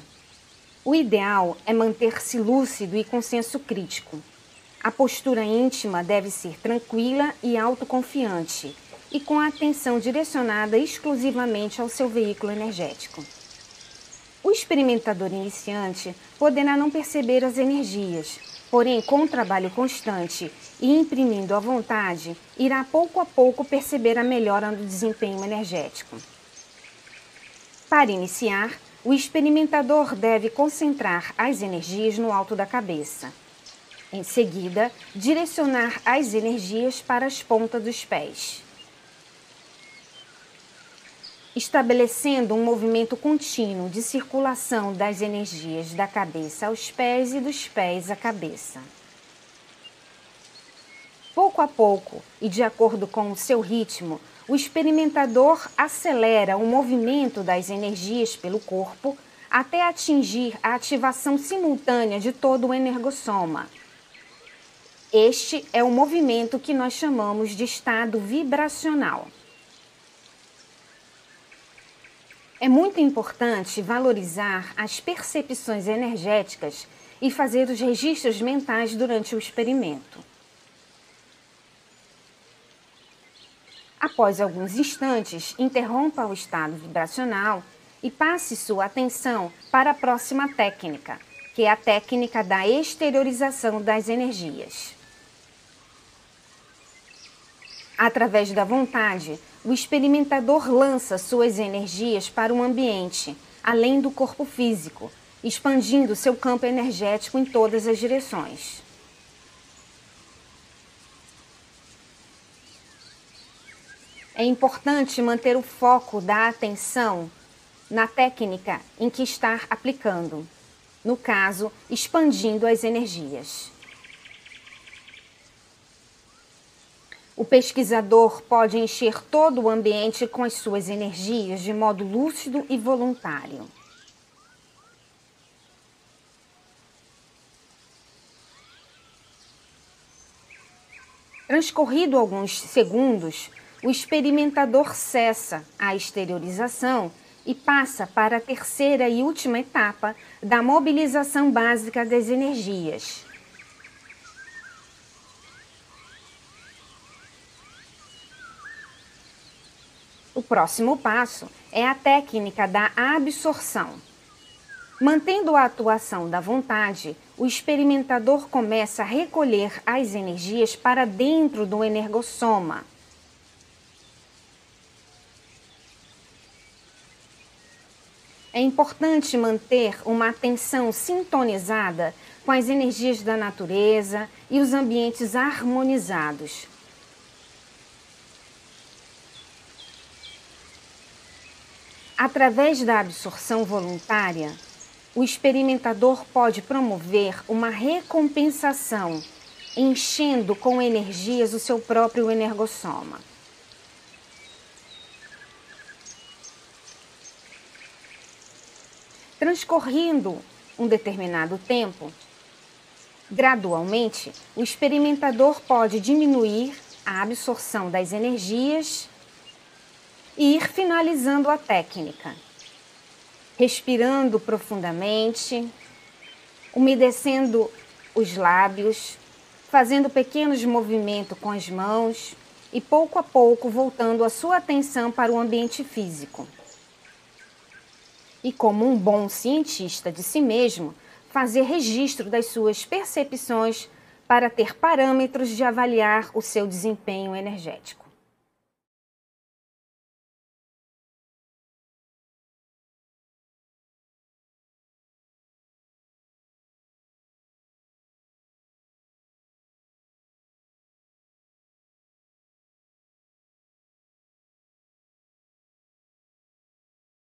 O ideal é manter-se lúcido e com senso crítico. A postura íntima deve ser tranquila e autoconfiante e com a atenção direcionada exclusivamente ao seu veículo energético. O experimentador iniciante poderá não perceber as energias, porém, com um trabalho constante e imprimindo a vontade, irá pouco a pouco perceber a melhora no desempenho energético. Para iniciar, o experimentador deve concentrar as energias no alto da cabeça. Em seguida, direcionar as energias para as pontas dos pés. Estabelecendo um movimento contínuo de circulação das energias da cabeça aos pés e dos pés à cabeça. Pouco a pouco e de acordo com o seu ritmo, o experimentador acelera o movimento das energias pelo corpo até atingir a ativação simultânea de todo o energossoma. Este é o movimento que nós chamamos de estado vibracional. É muito importante valorizar as percepções energéticas e fazer os registros mentais durante o experimento. Após alguns instantes, interrompa o estado vibracional e passe sua atenção para a próxima técnica, que é a técnica da exteriorização das energias. Através da vontade, o experimentador lança suas energias para o ambiente, além do corpo físico, expandindo seu campo energético em todas as direções. É importante manter o foco da atenção na técnica em que está aplicando, no caso, expandindo as energias. O pesquisador pode encher todo o ambiente com as suas energias de modo lúcido e voluntário. Transcorrido alguns segundos, o experimentador cessa a exteriorização e passa para a terceira e última etapa da mobilização básica das energias. O próximo passo é a técnica da absorção. Mantendo a atuação da vontade, o experimentador começa a recolher as energias para dentro do energossoma É importante manter uma atenção sintonizada com as energias da natureza e os ambientes harmonizados. Através da absorção voluntária, o experimentador pode promover uma recompensação, enchendo com energias o seu próprio energossoma. Transcorrendo um determinado tempo, gradualmente, o experimentador pode diminuir a absorção das energias e ir finalizando a técnica. respirando profundamente, umedecendo os lábios, fazendo pequenos movimentos com as mãos e pouco a pouco voltando a sua atenção para o ambiente físico. E como um bom cientista de si mesmo, fazer registro das suas percepções para ter parâmetros de avaliar o seu desempenho energético.